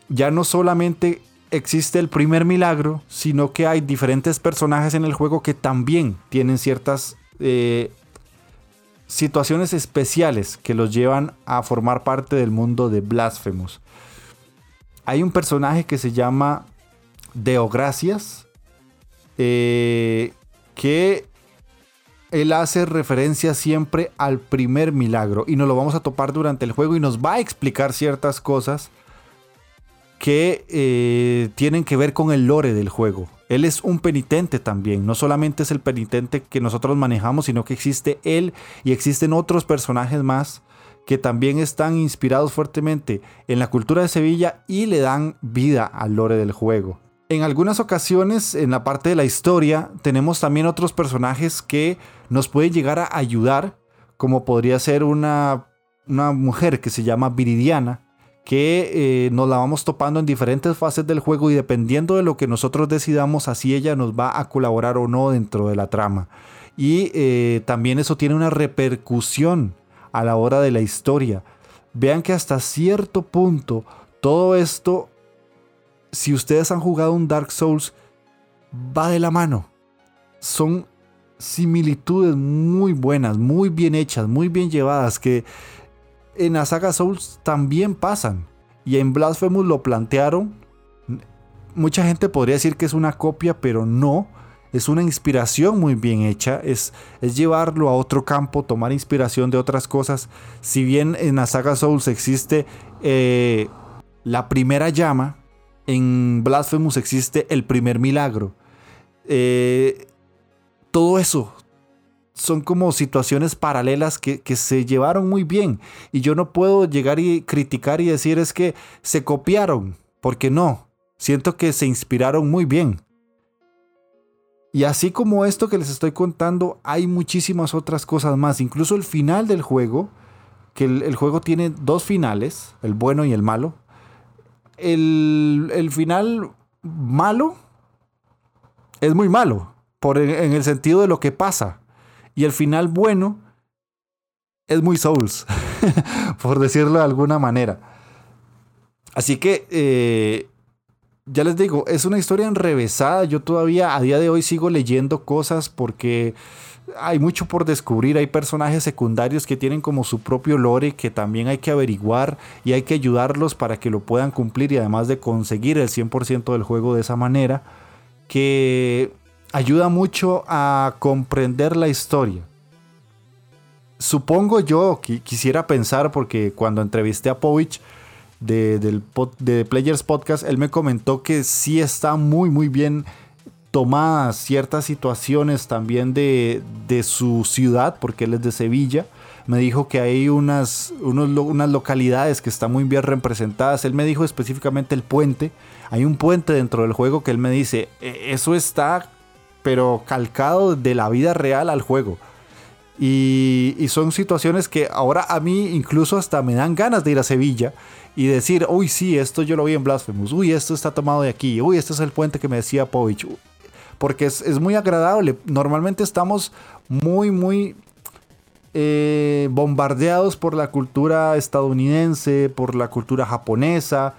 ya no solamente existe el primer milagro, sino que hay diferentes personajes en el juego que también tienen ciertas eh, situaciones especiales que los llevan a formar parte del mundo de Blasphemous. Hay un personaje que se llama Deogracias, eh, que él hace referencia siempre al primer milagro y nos lo vamos a topar durante el juego y nos va a explicar ciertas cosas que eh, tienen que ver con el lore del juego. Él es un penitente también, no solamente es el penitente que nosotros manejamos, sino que existe él y existen otros personajes más que también están inspirados fuertemente en la cultura de Sevilla y le dan vida al lore del juego. En algunas ocasiones, en la parte de la historia, tenemos también otros personajes que nos pueden llegar a ayudar, como podría ser una, una mujer que se llama Viridiana, que eh, nos la vamos topando en diferentes fases del juego y dependiendo de lo que nosotros decidamos, así ella nos va a colaborar o no dentro de la trama. Y eh, también eso tiene una repercusión a la hora de la historia. Vean que hasta cierto punto todo esto, si ustedes han jugado un Dark Souls, va de la mano. Son similitudes muy buenas, muy bien hechas, muy bien llevadas, que en la saga Souls también pasan. Y en Blasphemous lo plantearon. Mucha gente podría decir que es una copia, pero no. Es una inspiración muy bien hecha. Es, llevarlo a otro campo, tomar inspiración de otras cosas. Si bien en la saga Souls existe eh, la primera llama, en Blasphemous existe el primer milagro. Eh, todo eso son como situaciones paralelas que, se llevaron muy bien. Y yo no puedo llegar y criticar y decir es que se copiaron, porque no. Siento que se inspiraron muy bien. Y así como esto que les estoy contando, hay muchísimas otras cosas más. Incluso el final del juego, que el, juego tiene dos finales, el bueno y el malo. el, el final malo es muy malo, por, en el sentido de lo que pasa. Y el final bueno es muy Souls, por decirlo de alguna manera. Así que, eh, ya les digo, es una historia enrevesada. Yo todavía a día de hoy sigo leyendo cosas porque hay mucho por descubrir. Hay personajes secundarios que tienen como su propio lore que también hay que averiguar y hay que ayudarlos para que lo puedan cumplir y además de conseguir el 100% del juego de esa manera, que ayuda mucho a comprender la historia. Supongo yo, que quisiera pensar, porque cuando entrevisté a Povich de, Players Podcast, él me comentó que sí está muy, muy bien tomadas ciertas situaciones también de, de, su ciudad, porque él es de Sevilla. Me dijo que hay unas, unas localidades que están muy bien representadas. Él me dijo específicamente el puente. Hay un puente dentro del juego que él me dice, e, eso está pero calcado de la vida real al juego. Y, son situaciones que ahora a mí incluso hasta me dan ganas de ir a Sevilla y decir, uy, sí, esto yo lo vi en Blasphemous, uy, esto está tomado de aquí, uy, este es el puente que me decía Povich. Porque es, es muy agradable. Normalmente estamos muy, muy eh, bombardeados por la cultura estadounidense, por la cultura japonesa.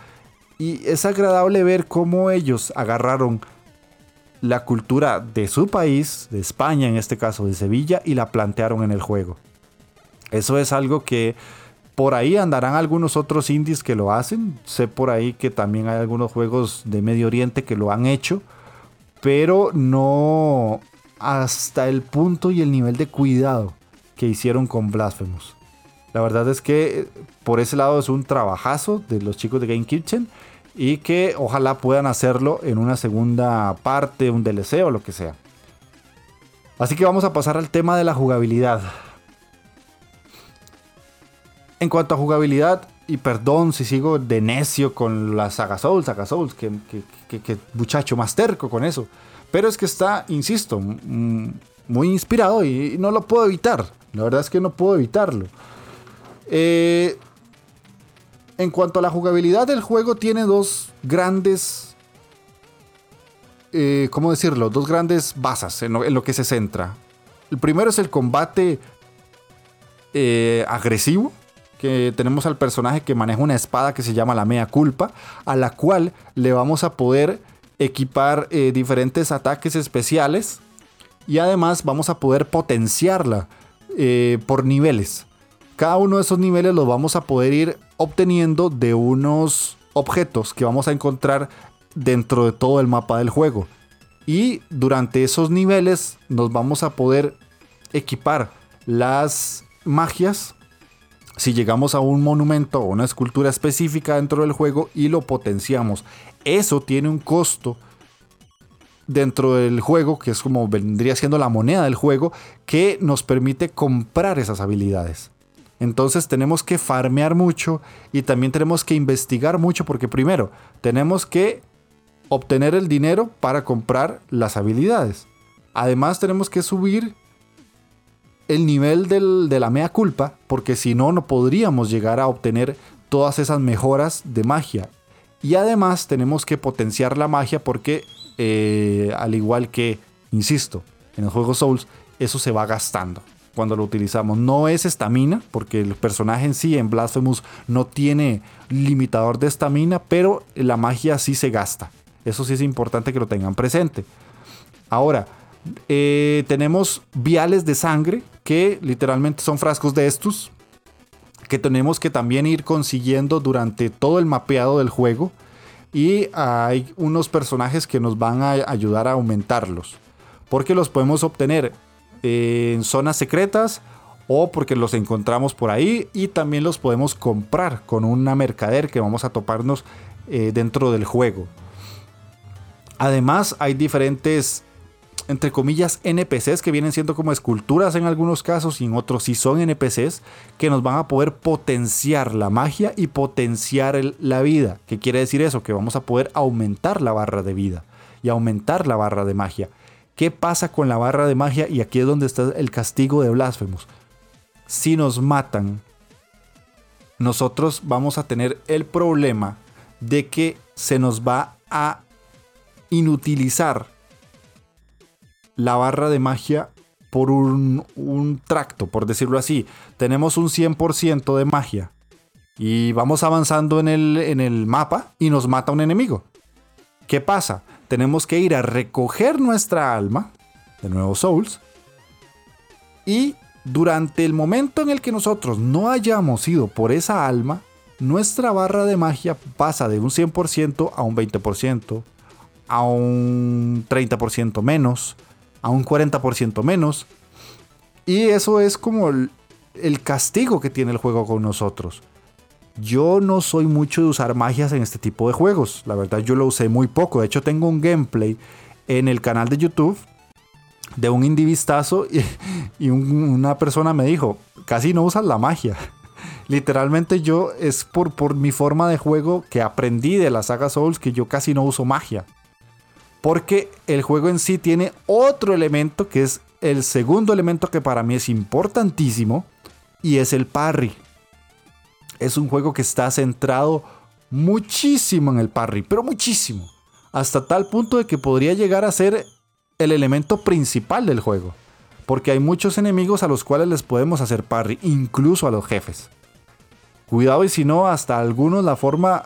Y es agradable ver cómo ellos agarraron la cultura de su país, de España en este caso, de Sevilla, y la plantearon en el juego. Eso es algo que por ahí andarán algunos otros indies que lo hacen. Sé por ahí que también hay algunos juegos de Medio Oriente que lo han hecho, pero no hasta el punto y el nivel de cuidado que hicieron con Blasphemous. La verdad es que por ese lado es un trabajazo de los chicos de Game Kitchen y que ojalá puedan hacerlo en una segunda parte, un DLC o lo que sea. Así que vamos a pasar al tema de la jugabilidad. En cuanto a jugabilidad, y perdón si sigo de necio con la saga Souls, saga Souls, que, muchacho más terco con eso. Pero es que está, insisto, muy inspirado y no lo puedo evitar. La verdad es que no puedo evitarlo. Eh, en cuanto a la jugabilidad del juego, tiene dos grandes. Eh, ¿Cómo decirlo? Dos grandes basas en lo, que se centra. El primero es el combate eh, agresivo. Que tenemos al personaje que maneja una espada que se llama la Mea Culpa. A la cual le vamos a poder equipar eh, diferentes ataques especiales. Y además vamos a poder potenciarla por niveles. Cada uno de esos niveles los vamos a poder ir obteniendo de unos objetos que vamos a encontrar dentro de todo el mapa del juego. Y durante esos niveles nos vamos a poder equipar las magias si llegamos a un monumento o una escultura específica dentro del juego y lo potenciamos. Eso tiene un costo dentro del juego, que es como vendría siendo la moneda del juego, que nos permite comprar esas habilidades. Entonces tenemos que farmear mucho y también tenemos que investigar mucho porque primero tenemos que obtener el dinero para comprar las habilidades. Además tenemos que subir el nivel de la mea culpa porque si no no podríamos llegar a obtener todas esas mejoras de magia. Y además tenemos que potenciar la magia porque eh, al igual que, insisto, en el juego Souls, eso se va gastando cuando lo utilizamos. No es estamina, porque el personaje en sí en Blasphemous no tiene limitador de estamina, pero la magia sí se gasta. Eso sí es importante que lo tengan presente. Ahora, eh, tenemos viales de sangre, que literalmente son frascos de estos, que tenemos que también ir consiguiendo durante todo el mapeado del juego. Y hay unos personajes que nos van a ayudar a aumentarlos. Porque los podemos obtener en zonas secretas o porque los encontramos por ahí y también los podemos comprar con una mercader que vamos a toparnos eh, dentro del juego. Además hay diferentes, entre comillas, NPCs que vienen siendo como esculturas en algunos casos y en otros sí son NPCs que nos van a poder potenciar la magia y potenciar la vida. ¿Qué quiere decir eso? Que vamos a poder aumentar la barra de vida y aumentar la barra de magia. ¿Qué pasa con la barra de magia? Y aquí es donde está el castigo de Blasphemous. Si nos matan, nosotros vamos a tener el problema de que se nos va a inutilizar la barra de magia por un, tracto, por decirlo así. Tenemos un 100% de magia y vamos avanzando en el, en el mapa y nos mata un enemigo. ¿Qué pasa? Tenemos que ir a recoger nuestra alma, de nuevo Souls, y durante el momento en el que nosotros no hayamos ido por esa alma, nuestra barra de magia pasa de un 100% a un 20%, a un 30% menos, a un 40% menos. Y eso es como el, castigo que tiene el juego con nosotros. Yo no soy mucho de usar magias en este tipo de juegos. La verdad yo lo usé muy poco. De hecho tengo un gameplay en el canal de YouTube de un indivistazo y, y una persona me dijo, casi no usas la magia. Literalmente yo es por, por mi forma de juego que aprendí de la saga Souls que yo casi no uso magia. Porque el juego en sí tiene otro elemento que es el segundo elemento que para mí es importantísimo y es el parry. Es un juego que está centrado muchísimo en el parry, pero muchísimo. Hasta tal punto de que podría llegar a ser el elemento principal del juego. Porque hay muchos enemigos a los cuales les podemos hacer parry, incluso a los jefes. Cuidado y si no, hasta algunos la forma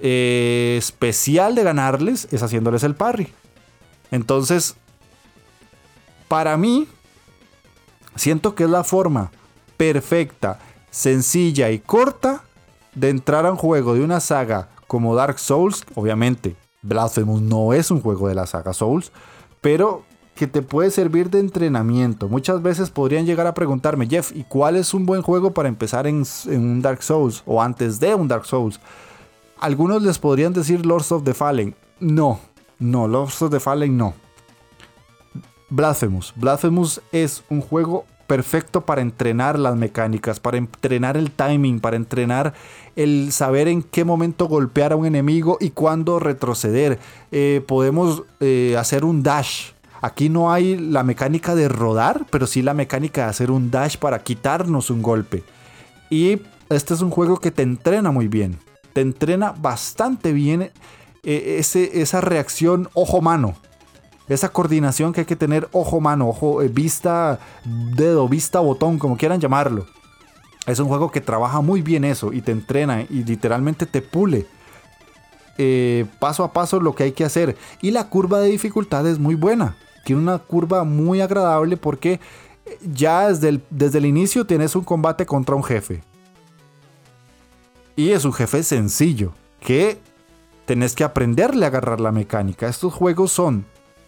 eh, especial de ganarles es haciéndoles el parry. Entonces, para mí, siento que es la forma perfecta, sencilla y corta de entrar a un juego de una saga como Dark Souls. Obviamente, Blasphemous no es un juego de la saga Souls, pero que te puede servir de entrenamiento. Muchas veces podrían llegar a preguntarme, Jeff, ¿y cuál es un buen juego para empezar en, un Dark Souls o antes de un Dark Souls? Algunos les podrían decir Lords of the Fallen. No, no, Lords of the Fallen no. Blasphemous. Blasphemous es un juego perfecto para entrenar las mecánicas, para entrenar el timing, para entrenar el saber en qué momento golpear a un enemigo y cuándo retroceder. Eh, podemos eh, hacer un dash. Aquí no hay la mecánica de rodar, pero sí la mecánica de hacer un dash para quitarnos un golpe. Y este es un juego que te entrena muy bien te entrena bastante bien eh, esa reacción ojo-mano. Esa coordinación que hay que tener ojo-mano, ojo, eh, vista, dedo, vista, botón, como quieran llamarlo. Es un juego que trabaja muy bien eso y te entrena y literalmente te pule eh, paso a paso lo que hay que hacer. Y la curva de dificultad es muy buena. Tiene una curva muy agradable porque ya desde el, desde el inicio tienes un combate contra un jefe. Y es un jefe sencillo, que tenés que aprenderle a agarrar la mecánica. Estos juegos son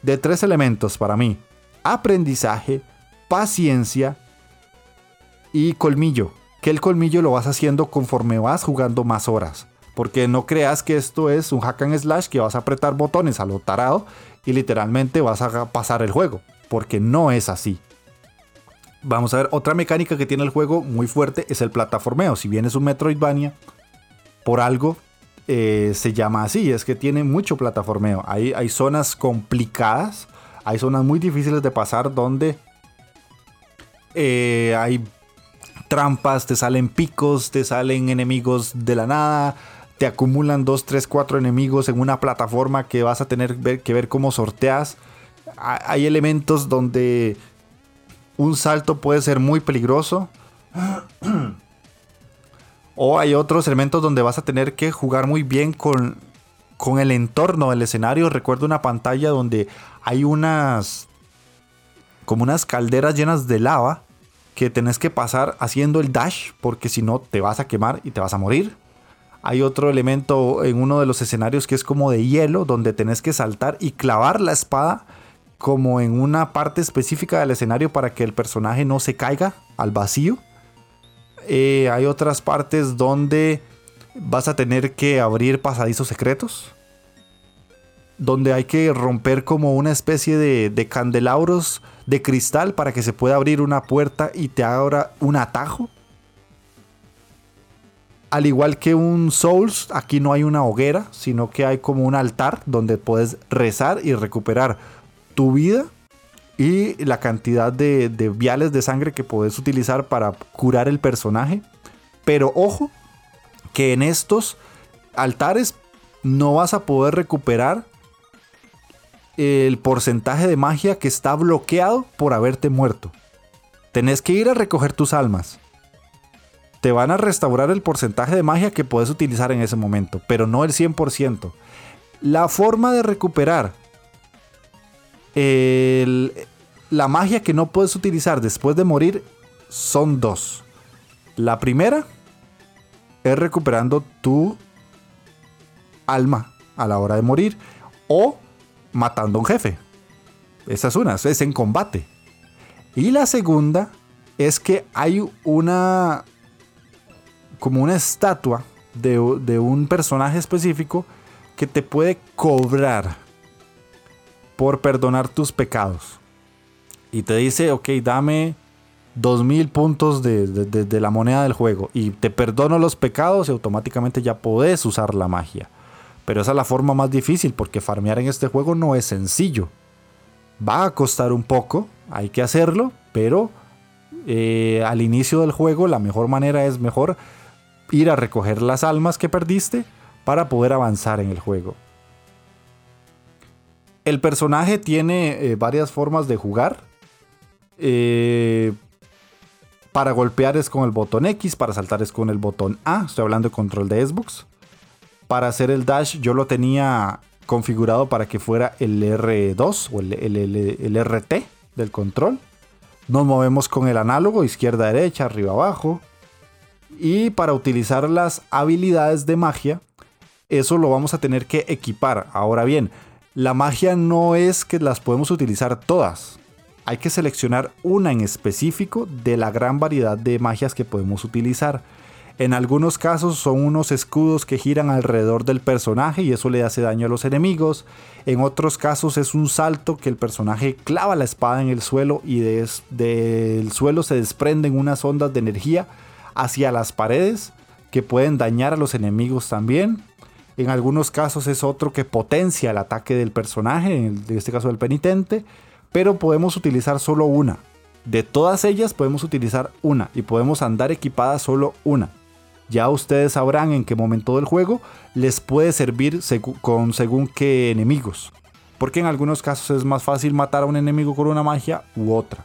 de tres elementos para mí. Aprendizaje, paciencia y colmillo. Que el colmillo lo vas haciendo conforme vas jugando más horas. Porque no creas que esto es un hack and slash que vas a apretar botones a lo tarado y literalmente vas a pasar el juego. Porque no es así. Vamos a ver, otra mecánica que tiene el juego muy fuerte es el plataformeo. Si bien es un Metroidvania, por algo eh, se llama así, es que tiene mucho plataformeo. Hay, hay zonas complicadas, hay zonas muy difíciles de pasar donde eh, hay trampas, te salen picos, te salen enemigos de la nada, te acumulan 2, 3, 4 enemigos en una plataforma que vas a tener que ver cómo sorteas. Hay elementos donde un salto puede ser muy peligroso. O hay otros elementos donde vas a tener que jugar muy bien con, con el entorno del escenario. Recuerdo una pantalla donde hay unas como unas calderas llenas de lava que tenés que pasar haciendo el dash porque si no te vas a quemar y te vas a morir. Hay otro elemento en uno de los escenarios que es como de hielo donde tenés que saltar y clavar la espada como en una parte específica del escenario para que el personaje no se caiga al vacío. Eh, hay otras partes donde vas a tener que abrir pasadizos secretos. Donde hay que romper como una especie de, de candelabros de cristal para que se pueda abrir una puerta y te abra un atajo. Al igual que un Souls, aquí no hay una hoguera, sino que hay como un altar donde puedes rezar y recuperar tu vida y la cantidad de, viales de sangre que puedes utilizar para curar el personaje. Pero ojo, que en estos altares no vas a poder recuperar el porcentaje de magia que está bloqueado por haberte muerto. Tenés que ir a recoger tus almas. Te van a restaurar el porcentaje de magia que puedes utilizar en ese momento, pero no el 100%. La forma de recuperar la magia que no puedes utilizar después de morir son dos. La primera es recuperando tu alma a la hora de morir o matando a un jefe. Esa es una, es en combate. Y la segunda es que hay una como una estatua de, de un personaje específico que te puede cobrar por perdonar tus pecados. Y te dice, ok, dame 2000 puntos de, la moneda del juego y te perdono los pecados y automáticamente ya podés usar la magia. Pero esa es la forma más difícil porque farmear en este juego no es sencillo. Va a costar un poco, hay que hacerlo, pero eh, al inicio del juego la mejor manera es mejor ir a recoger las almas que perdiste para poder avanzar en el juego. El personaje tiene eh, varias formas de jugar. Eh, para golpear es con el botón X, para saltar es con el botón A. Estoy hablando de control de Xbox. Para hacer el dash yo lo tenía configurado para que fuera el R2 o el, RT del control. Nos movemos con el análogo izquierda derecha, arriba abajo. Y para utilizar las habilidades de magia, eso lo vamos a tener que equipar. Ahora bien, la magia no es que las podemos utilizar todas hay que seleccionar una en específico de la gran variedad de magias que podemos utilizar. En algunos casos son unos escudos que giran alrededor del personaje y eso le hace daño a los enemigos. En otros casos es un salto que el personaje clava la espada en el suelo y del suelo se desprenden unas ondas de energía hacia las paredes que pueden dañar a los enemigos también. En algunos casos es otro que potencia el ataque del personaje, en este caso del penitente pero podemos utilizar solo una. De todas ellas podemos utilizar una y podemos andar equipada solo una. Ya ustedes sabrán en qué momento del juego les puede servir con según qué enemigos. Porque en algunos casos es más fácil matar a un enemigo con una magia u otra.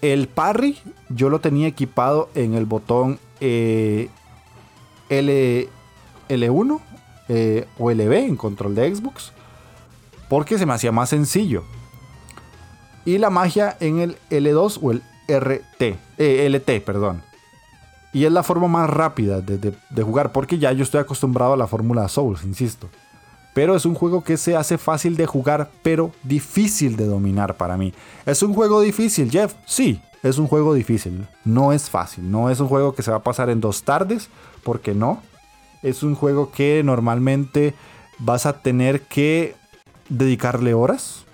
El parry yo lo tenía equipado en el botón eh, L, L1 eh, o LB en control de Xbox porque se me hacía más sencillo. Y la magia en el L2 o el RT, eh, LT, perdón. Y es la forma más rápida de, jugar porque ya yo estoy acostumbrado a la fórmula Souls, insisto. Pero es un juego que se hace fácil de jugar, pero difícil de dominar para mí. ¿Es un juego difícil, Jeff? Sí, es un juego difícil. No es fácil. No es un juego que se va a pasar en dos tardes, porque no. Es un juego que normalmente vas a tener que dedicarle horas,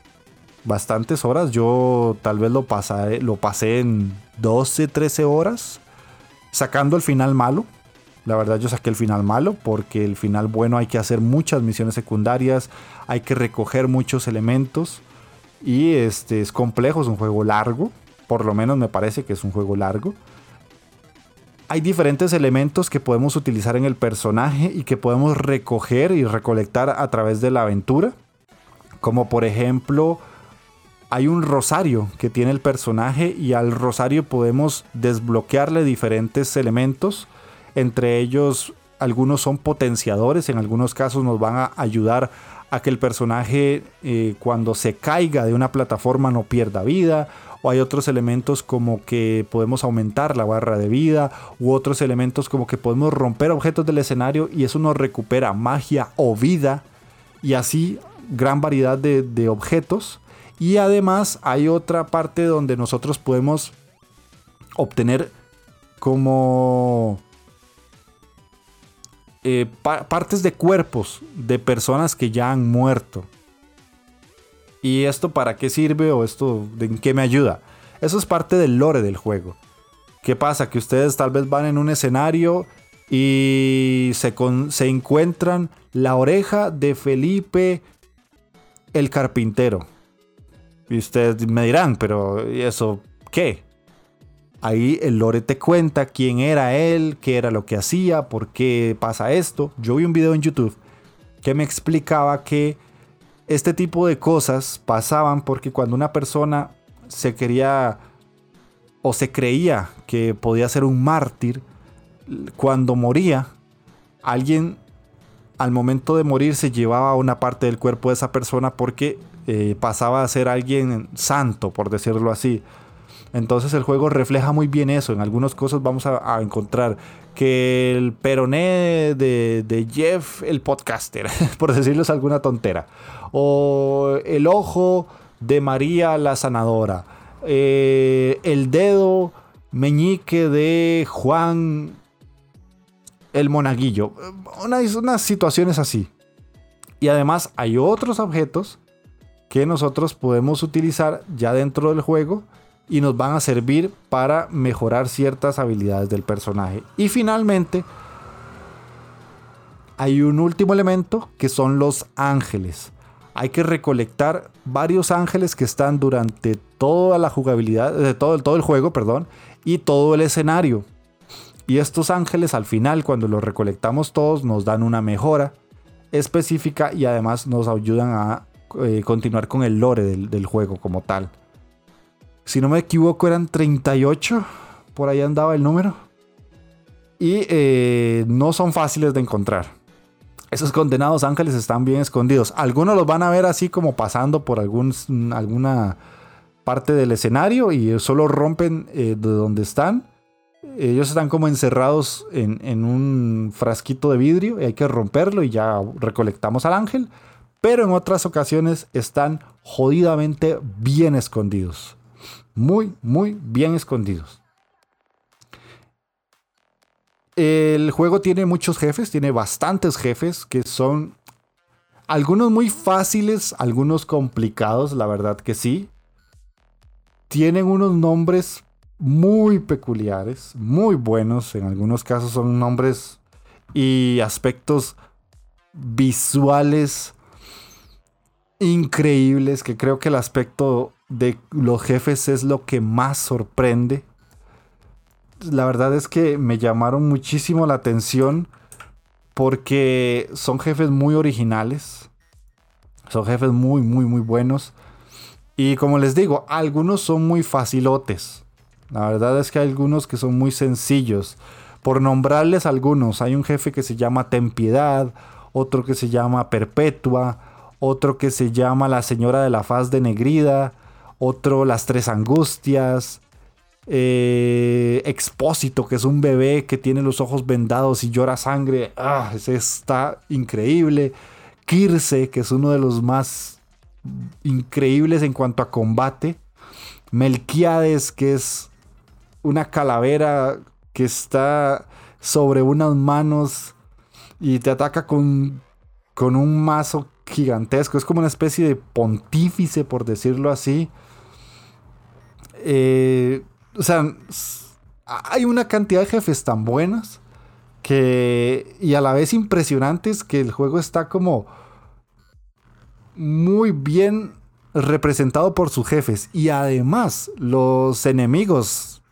bastantes horas. Yo tal vez lo, pasé, lo pasé en 12, 13 horas, sacando el final malo. La verdad yo saqué el final malo porque el final bueno hay que hacer muchas misiones secundarias, hay que recoger muchos elementos y este es complejo, es un juego largo, por lo menos me parece que es un juego largo. Hay diferentes elementos que podemos utilizar en el personaje y que podemos recoger y recolectar a través de la aventura. Como por ejemplo, hay un rosario que tiene el personaje y al rosario podemos desbloquearle diferentes elementos. Entre ellos, algunos son potenciadores, en algunos casos nos van a ayudar a que el personaje eh, cuando se caiga de una plataforma no pierda vida. O hay otros elementos como que podemos aumentar la barra de vida. U otros elementos como que podemos romper objetos del escenario y eso nos recupera magia o vida. Y así gran variedad de, objetos. Y además hay otra parte donde nosotros podemos obtener como eh, partes de cuerpos de personas que ya han muerto. ¿Y esto para qué sirve o esto en qué me ayuda? Eso es parte del lore del juego. ¿Qué pasa? Que ustedes tal vez van en un escenario y se, se encuentran la oreja de Felipe el carpintero. Y ustedes me dirán, pero ¿y eso qué? Ahí el lore te cuenta quién era él, qué era lo que hacía, por qué pasa esto. Yo vi un video en YouTube que me explicaba que este tipo de cosas pasaban porque cuando una persona se quería o se creía que podía ser un mártir, cuando moría, alguien al momento de morir se llevaba una parte del cuerpo de esa persona porque eh, pasaba a ser alguien santo, por decirlo así. Entonces el juego refleja muy bien eso. En algunas cosas vamos a, encontrar que el peroné de, Jeff, el podcaster, por decirles alguna tontera. O el ojo de María la sanadora. Eh, el dedo meñique de Juan el monaguillo. unas situaciones así. Y además hay otros objetos que nosotros podemos utilizar ya dentro del juego y nos van a servir para mejorar ciertas habilidades del personaje. Y finalmente, hay un último elemento que son los ángeles. Hay que recolectar varios ángeles que están durante toda la jugabilidad, de todo, todo el juego, perdón, y todo el escenario. Y estos ángeles al final, cuando los recolectamos todos, nos dan una mejora específica y además nos ayudan a eh, continuar con el lore del juego como tal. Si no me equivoco, eran 38. Por ahí andaba el número. Y eh, no son fáciles de encontrar. Esos condenados ángeles están bien escondidos. Algunos los van a ver así como pasando por algún, alguna parte del escenario y solo rompen eh, de donde están. Ellos están como encerrados en, en, un frasquito de vidrio y hay que romperlo y ya recolectamos al ángel. Pero en otras ocasiones están jodidamente bien escondidos muy, muy bien escondidos. El juego tiene muchos jefes, tiene bastantes jefes que son algunos muy fáciles, algunos complicados, la verdad que sí. Tienen unos nombres muy peculiares, muy buenos, en algunos casos son nombres y aspectos visuales increíbles que creo que el aspecto de los jefes es lo que más sorprende. La verdad es que me llamaron muchísimo la atención porque son jefes muy originales. Son jefes muy, muy, muy buenos. Y como les digo, algunos son muy facilotes. La verdad es que hay algunos que son muy sencillos. Por nombrarles algunos, hay un jefe que se llama Tempiedad, otro que se llama Perpetua, otro que se llama La Señora de la Faz de Negrida, otro Las Tres Angustias, eh, Expósito, que es un bebé que tiene los ojos vendados y llora sangre, ah, ese está increíble, Kirse, que es uno de los más increíbles en cuanto a combate, Melquiades, que es una calavera que está sobre unas manos y te ataca con, con un mazo gigantesco. Es como una especie de pontífice, por decirlo así. Eh, o sea, hay una cantidad de jefes tan buenas que y a la vez impresionantes que el juego está como muy bien representado por sus jefes y además los enemigos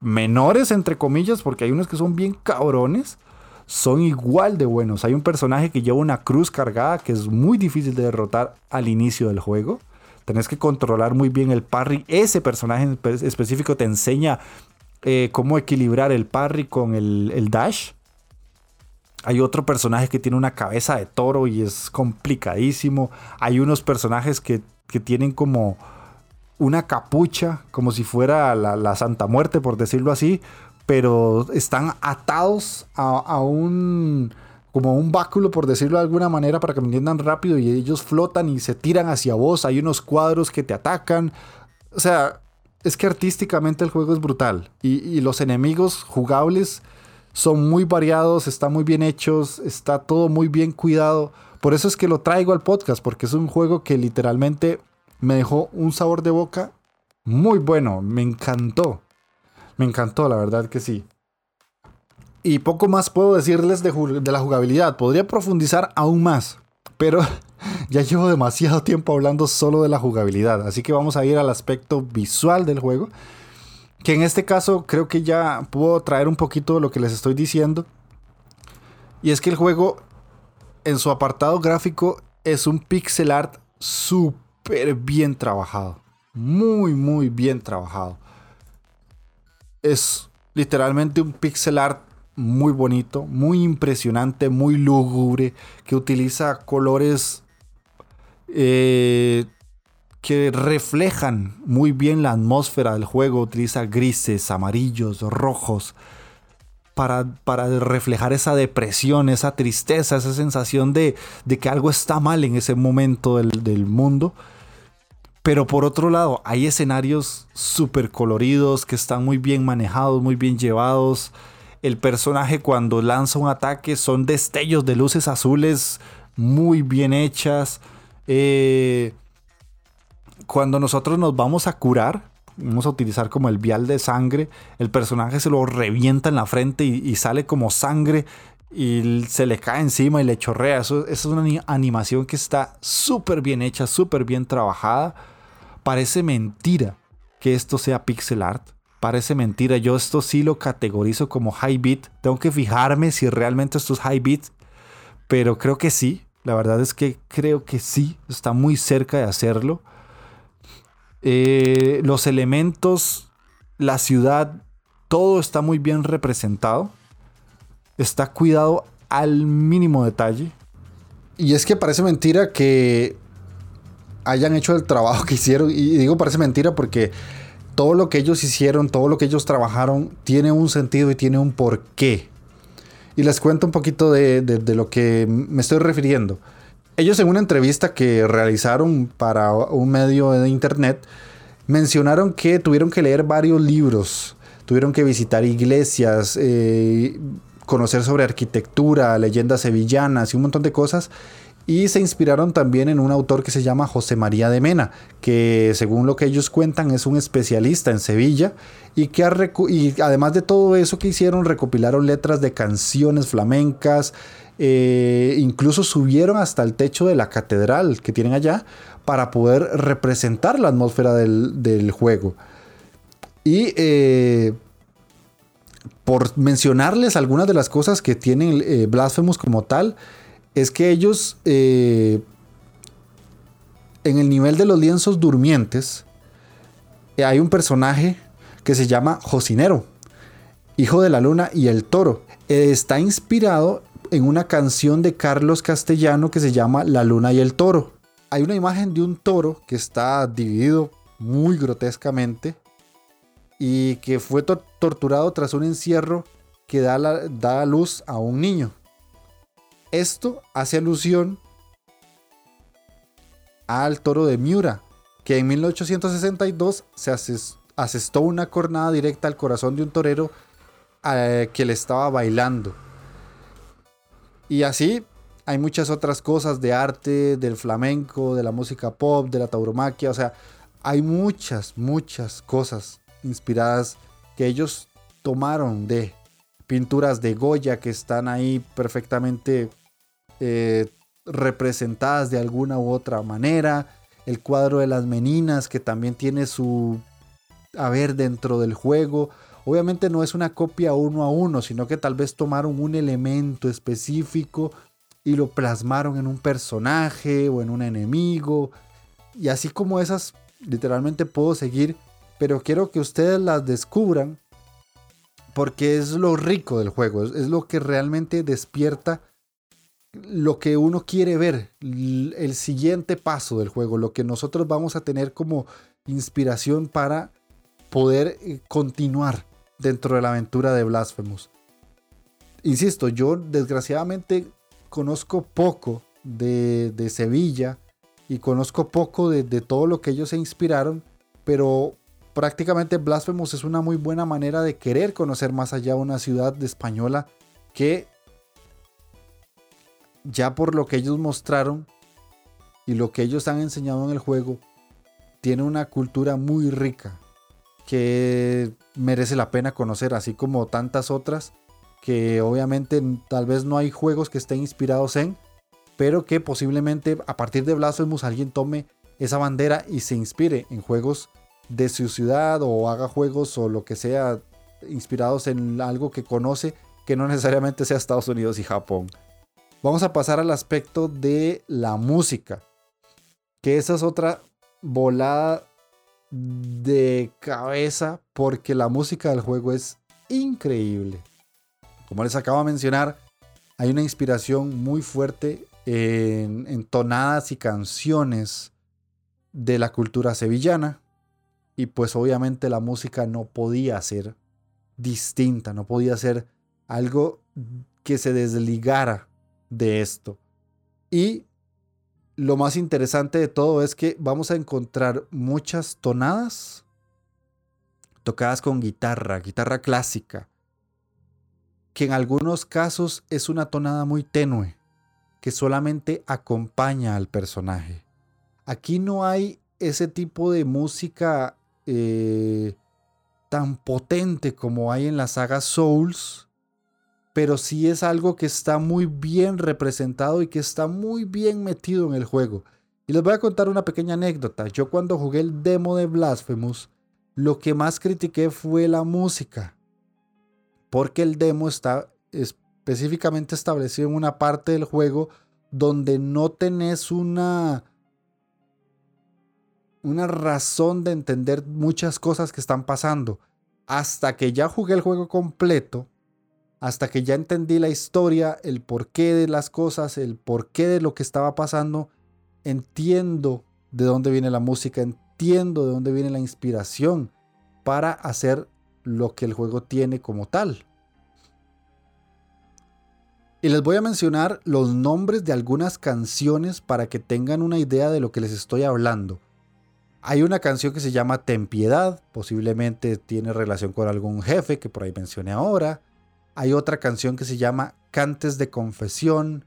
menores entre comillas porque hay unos que son bien cabrones son igual de buenos. Hay un personaje que lleva una cruz cargada que es muy difícil de derrotar al inicio del juego. Tenés que controlar muy bien el parry. Ese personaje específico te enseña eh, cómo equilibrar el parry con el, dash. Hay otro personaje que tiene una cabeza de toro y es complicadísimo. Hay unos personajes que, tienen como una capucha, como si fuera la, Santa Muerte, por decirlo así, pero están atados a, un como un báculo, por decirlo de alguna manera, para que me entiendan rápido, y ellos flotan y se tiran hacia vos. Hay unos cuadros que te atacan. O sea, es que artísticamente el juego es brutal. Y, los enemigos jugables son muy variados, están muy bien hechos, está todo muy bien cuidado. Por eso es que lo traigo al podcast, porque es un juego que literalmente me dejó un sabor de boca muy bueno, me encantó. Me encantó, la verdad que sí. Y poco más puedo decirles de, la jugabilidad. Podría profundizar aún más. Pero ya llevo demasiado tiempo hablando solo de la jugabilidad. Así que vamos a ir al aspecto visual del juego. que en este caso creo que ya puedo traer un poquito de lo que les estoy diciendo. Y es que el juego en su apartado gráfico es un pixel art súper bien trabajado. Muy, muy bien trabajado. Es literalmente un pixel art muy bonito, muy impresionante, muy lúgubre, que utiliza colores eh, que reflejan muy bien la atmósfera del juego. Utiliza grises, amarillos, rojos, para, para, reflejar esa depresión, esa tristeza, esa sensación de, de que algo está mal en ese momento del, del mundo. Pero por otro lado, hay escenarios súper coloridos que están muy bien manejados, muy bien llevados. El personaje cuando lanza un ataque son destellos de luces azules muy bien hechas. Eh, cuando nosotros nos vamos a curar, vamos a utilizar como el vial de sangre, el personaje se lo revienta en la frente y, sale como sangre y se le cae encima y le chorrea. Eso, eso es una animación que está súper bien hecha, súper bien trabajada. Parece mentira que esto sea pixel art. Parece mentira. Yo esto sí lo categorizo como high beat. Tengo que fijarme si realmente esto es high beat. Pero creo que sí. La verdad es que creo que sí. Está muy cerca de hacerlo. Eh, los elementos, la ciudad, todo está muy bien representado. Está cuidado al mínimo detalle. Y es que parece mentira que hayan hecho el trabajo que hicieron. Y digo parece mentira porque todo lo que ellos hicieron, todo lo que ellos trabajaron, tiene un sentido y tiene un porqué. Y les cuento un poquito de, lo que me estoy refiriendo. Ellos en una entrevista que realizaron para un medio de internet, mencionaron que tuvieron que leer varios libros, tuvieron que visitar iglesias, eh, conocer sobre arquitectura, leyendas sevillanas y un montón de cosas y se inspiraron también en un autor que se llama José María de Mena, que según lo que ellos cuentan es un especialista en Sevilla y que y además de todo eso que hicieron recopilaron letras de canciones flamencas, eh, incluso subieron hasta el techo de la catedral que tienen allá para poder representar la atmósfera del, juego. Y eh, por mencionarles algunas de las cosas que tienen eh, Blasphemous como tal, es que ellos, eh, en el nivel de los lienzos durmientes, eh, hay un personaje que se llama Jocinero, hijo de la luna y el toro. está inspirado en una canción de Carlos Castellano que se llama La luna y el toro. Hay una imagen de un toro que está dividido muy grotescamente y que fue torturado tras un encierro que da, da luz a un niño. Esto hace alusión al toro de Miura, que en 1862 se asestó una cornada directa al corazón de un torero eh, que le estaba bailando. Y así hay muchas otras cosas de arte, del flamenco, de la música pop, de la tauromaquia, o sea, hay muchas, muchas cosas inspiradas que ellos tomaron de pinturas de Goya que están ahí perfectamente eh, representadas de alguna u otra manera. El cuadro de las meninas que también tiene su haber dentro del juego. Obviamente no es una copia uno a uno, sino que tal vez tomaron un elemento específico y lo plasmaron en un personaje o en un enemigo. Y así como esas, literalmente puedo seguir, pero quiero que ustedes las descubran porque es lo rico del juego, es lo que realmente despierta lo que uno quiere ver, el siguiente paso del juego, lo que nosotros vamos a tener como inspiración para poder eh, continuar dentro de la aventura de Blasphemous. Insisto, yo desgraciadamente conozco poco de, Sevilla y conozco poco de, de, todo lo que ellos se inspiraron, pero prácticamente Blasphemous es una muy buena manera de querer conocer más allá una ciudad de española que ya por lo que ellos mostraron y lo que ellos han enseñado en el juego, tiene una cultura muy rica que merece la pena conocer, así como tantas otras que obviamente tal vez no hay juegos que estén inspirados en, pero que posiblemente a partir de Blasphemous alguien tome esa bandera y se inspire en juegos de su ciudad o haga juegos o lo que sea inspirados en algo que conoce que no necesariamente sea Estados Unidos y Japón. Vamos a pasar al aspecto de la música, que esa es otra volada de cabeza porque la música del juego es increíble. Como les acabo de mencionar, hay una inspiración muy fuerte en, en tonadas y canciones de la cultura sevillana. Y pues obviamente la música no podía ser distinta, no podía ser algo que se desligara de esto. Y lo más interesante de todo es que vamos a encontrar muchas tonadas tocadas con guitarra, guitarra clásica, que en algunos casos es una tonada muy tenue, que solamente acompaña al personaje. Aquí no hay ese tipo de música eh, tan potente como hay en la saga Souls, pero sí es algo que está muy bien representado y que está muy bien metido en el juego. Y les voy a contar una pequeña anécdota. Yo cuando jugué el demo de Blasphemous, lo que más critiqué fue la música. Porque el demo está específicamente establecido en una parte del juego donde no tenés una una razón de entender muchas cosas que están pasando. Hasta que ya jugué el juego completo, hasta que ya entendí la historia, el porqué de las cosas, el porqué de lo que estaba pasando, entiendo de dónde viene la música, entiendo de dónde viene la inspiración para hacer lo que el juego tiene como tal. Y les voy a mencionar los nombres de algunas canciones para que tengan una idea de lo que les estoy hablando. Hay una canción que se llama Ten Piedad, posiblemente tiene relación con algún jefe que por ahí mencioné ahora. Hay otra canción que se llama Cantes de Confesión,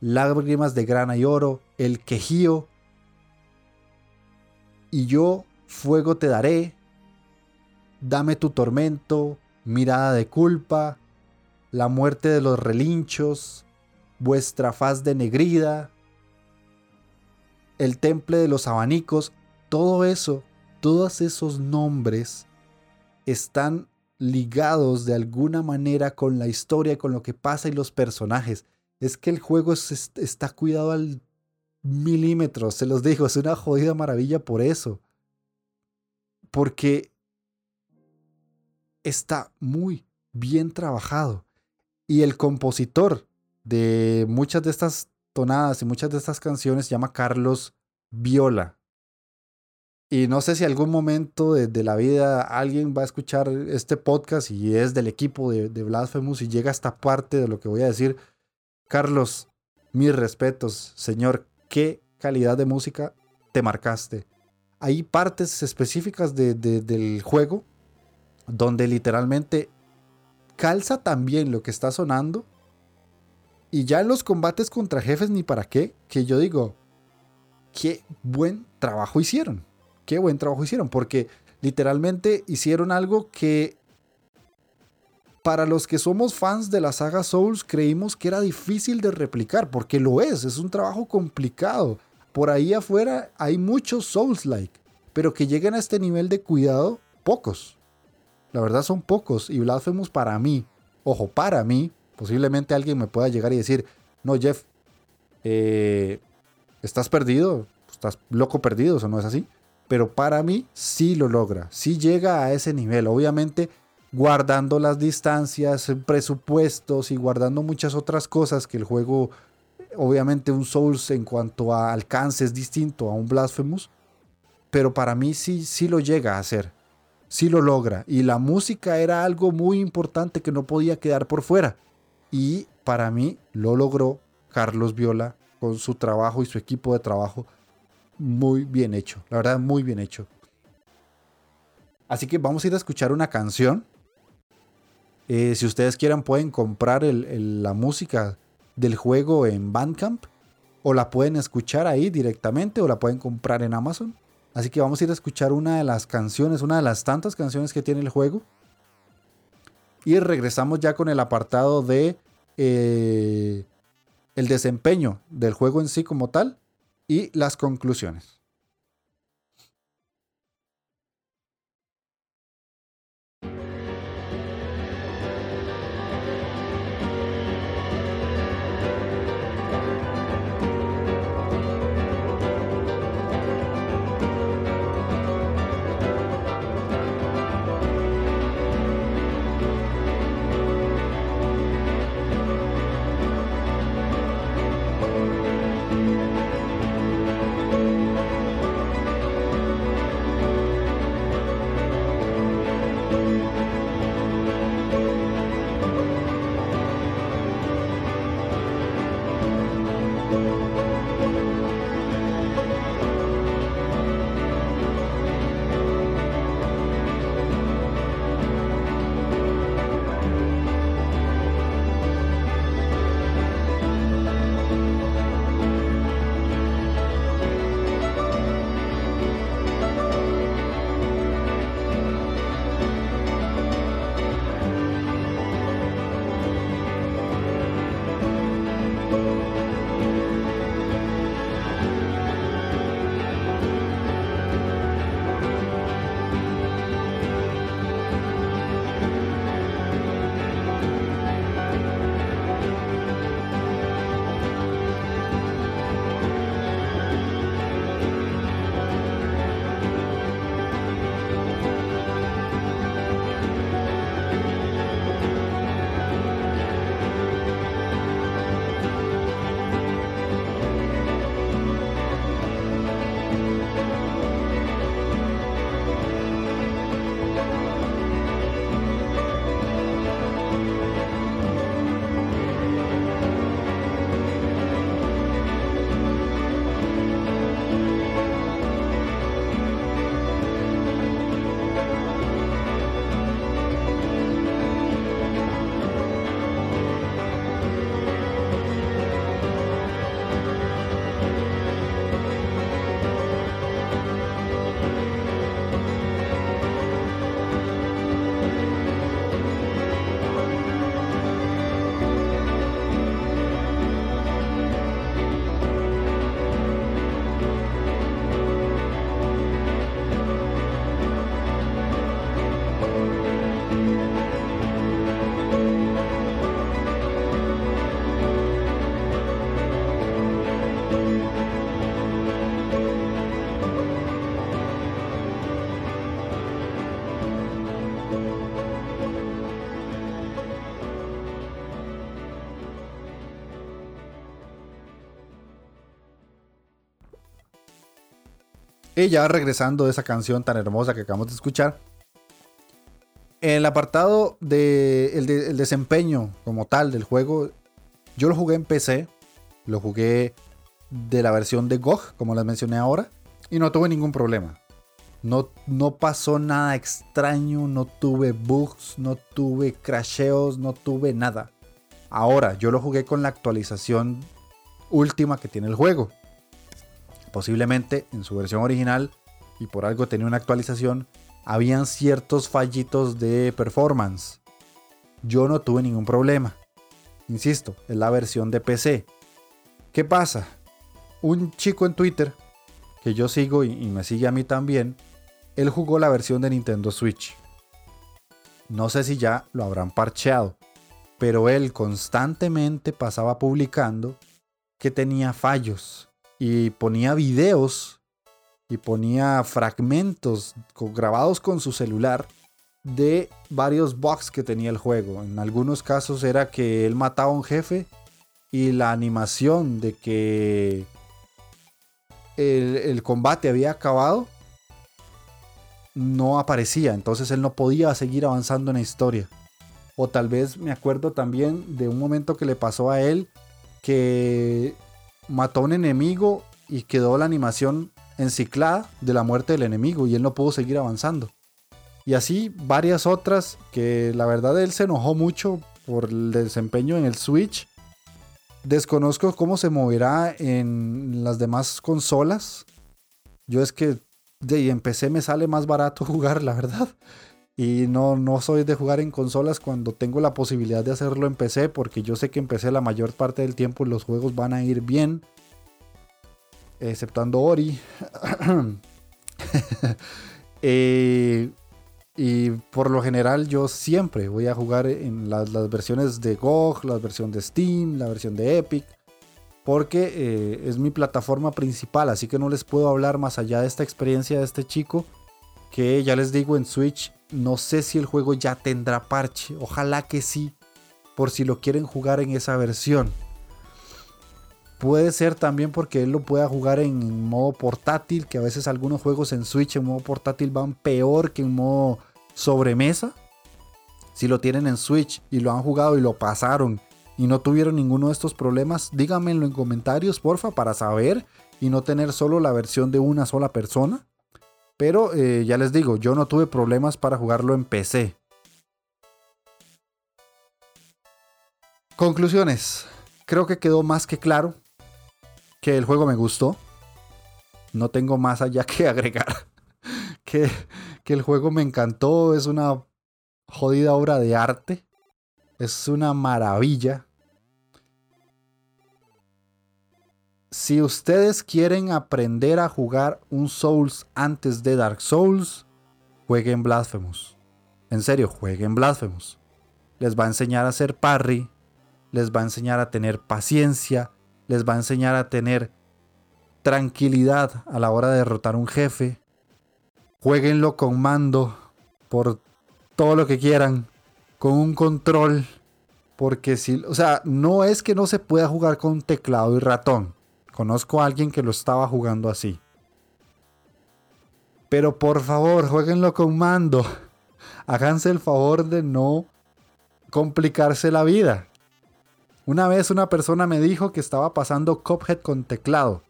Lágrimas de Grana y Oro, El Quejío. Y yo, fuego te daré, dame tu tormento, mirada de culpa, la muerte de los relinchos, vuestra faz de negrida, el temple de los abanicos, todo eso, todos esos nombres están ligados de alguna manera con la historia, con lo que pasa y los personajes. Es que el juego está cuidado al milímetro, se los digo, es una jodida maravilla por eso. Porque está muy bien trabajado. Y el compositor de muchas de estas tonadas y muchas de estas canciones se llama Carlos Viola. Y no sé si algún momento de, la vida alguien va a escuchar este podcast y es del equipo de, de Blasphemous y llega a esta parte de lo que voy a decir. Carlos, mis respetos, señor, qué calidad de música te marcaste. Hay partes específicas del juego donde literalmente calza también lo que está sonando. Y ya en los combates contra jefes ni para qué, que yo digo, qué buen trabajo hicieron qué buen trabajo hicieron, porque literalmente hicieron algo que para los que somos fans de la saga Souls creímos que era difícil de replicar, porque lo es, es un trabajo complicado. Por ahí afuera hay muchos Souls-like, pero que lleguen a este nivel de cuidado, pocos. La verdad son pocos, y Blasphemous para mí, ojo, para mí, posiblemente alguien me pueda llegar y decir, no Jeff, eh, estás perdido, estás loco perdido, ¿o no es así? Pero para mí sí lo logra, sí llega a ese nivel, obviamente guardando las distancias, presupuestos y guardando muchas otras cosas que el juego, obviamente un Souls en cuanto a alcance es distinto a un Blasphemous, pero para mí sí, sí lo llega a hacer, sí lo logra. Y la música era algo muy importante que no podía quedar por fuera. Y para mí lo logró Carlos Viola con su trabajo y su equipo de trabajo muy bien hecho, la verdad muy bien hecho. Así que vamos a ir a escuchar una canción. Eh, si ustedes quieran pueden comprar la música del juego en Bandcamp o la pueden escuchar ahí directamente o la pueden comprar en Amazon. Así que vamos a ir a escuchar una de las canciones, una de las tantas canciones que tiene el juego. Y regresamos ya con el apartado de eh, el desempeño del juego en sí como tal y las conclusiones. Y ya regresando de esa canción tan hermosa que acabamos de escuchar, el apartado de el, desempeño como tal del juego, yo lo jugué en PC, lo jugué de la versión de GOG, como les mencioné ahora, y no tuve ningún problema. No, no pasó nada extraño, no tuve bugs, no tuve crasheos, no tuve nada. Ahora, yo lo jugué con la actualización última que tiene el juego. Posiblemente en su versión original, y por algo tenía una actualización, habían ciertos fallitos de performance. Yo no tuve ningún problema. Insisto, es la versión de PC. ¿Qué pasa? Un chico en Twitter, que yo sigo y, me sigue a mí también, él jugó la versión de Nintendo Switch. No sé si ya lo habrán parcheado, pero él constantemente pasaba publicando que tenía fallos y ponía videos y ponía fragmentos grabados con su celular de varios bugs que tenía el juego. En algunos casos era que él mataba a un jefe y la animación de que el, combate había acabado no aparecía, entonces él no podía seguir avanzando en la historia. O tal vez me acuerdo también de un momento que le pasó a él que mató a un enemigo y quedó la animación enciclada de la muerte del enemigo y él no pudo seguir avanzando. Y así varias otras que la verdad él se enojó mucho por el desempeño en el Switch. Desconozco cómo se moverá en las demás consolas. Yo es que de en PC me sale más barato jugar, la verdad. Y no, no soy de jugar en consolas cuando tengo la posibilidad de hacerlo en PC, porque yo sé que en PC la mayor parte del tiempo los juegos van a ir bien, exceptuando Ori. Eh, y por lo general yo siempre voy a jugar en las, versiones de GOG, la versión de Steam, la versión de Epic, porque eh, es mi plataforma principal, así que no les puedo hablar más allá de esta experiencia de este chico, que ya les digo en Switch no sé si el juego ya tendrá parche. Ojalá que sí. Por si lo quieren jugar en esa versión. Puede ser también porque él lo pueda jugar en modo portátil. Que a veces algunos juegos en Switch en modo portátil van peor que en modo sobremesa. Si lo tienen en Switch y lo han jugado y lo pasaron y no tuvieron ninguno de estos problemas, díganmelo en comentarios, porfa, para saber y no tener solo la versión de una sola persona. Pero eh, ya les digo, yo no tuve problemas para jugarlo en PC. Conclusiones. Creo que quedó más que claro que el juego me gustó. No tengo más allá que agregar. que, que el juego me encantó. Es una jodida obra de arte. Es una maravilla. Si ustedes quieren aprender a jugar un Souls antes de Dark Souls, jueguen Blasphemous. En serio, jueguen Blasphemous. Les va a enseñar a hacer parry, les va a enseñar a tener paciencia, les va a enseñar a tener tranquilidad a la hora de derrotar un jefe. Jueguenlo con mando por todo lo que quieran, con un control, porque si, o sea, no es que no se pueda jugar con teclado y ratón. Conozco a alguien que lo estaba jugando así. Pero por favor, jueguenlo con mando. Háganse el favor de no complicarse la vida. Una vez una persona me dijo que estaba pasando Cuphead con teclado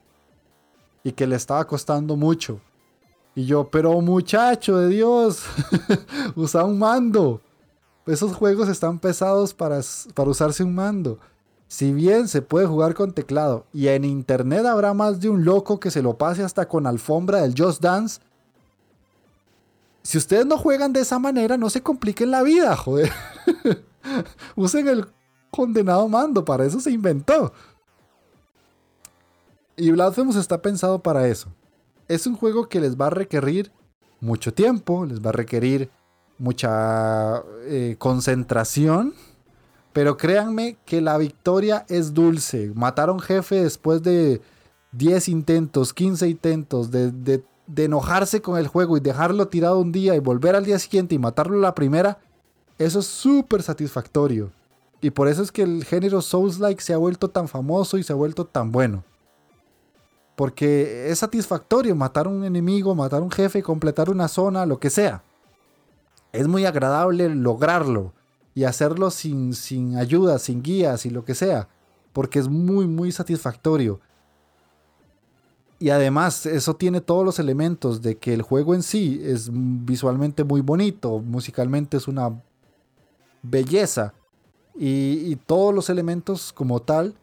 y que le estaba costando mucho. Y yo, pero muchacho de Dios, usa un mando. Esos juegos están pesados para, para usarse un mando. Si bien se puede jugar con teclado y en internet habrá más de un loco que se lo pase hasta con alfombra del Just Dance, si ustedes no juegan de esa manera, no se compliquen la vida, joder. Usen el condenado mando, para eso se inventó. Y Blasphemous está pensado para eso. Es un juego que les va a requerir mucho tiempo, les va a requerir mucha eh, concentración pero créanme que la victoria es dulce. Matar un jefe después de 10 intentos, 15 intentos, de, enojarse con el juego y dejarlo tirado un día y volver al día siguiente y matarlo la primera, eso es súper satisfactorio. Y por eso es que el género Souls-like se ha vuelto tan famoso y se ha vuelto tan bueno. Porque es satisfactorio matar a un enemigo, matar a un jefe, completar una zona, lo que sea. Es muy agradable lograrlo y hacerlo sin, sin ayuda, sin guías y lo que sea, porque es muy, muy satisfactorio. Y además eso tiene todos los elementos de que el juego en sí es visualmente muy bonito, musicalmente es una belleza y, y todos los elementos como tal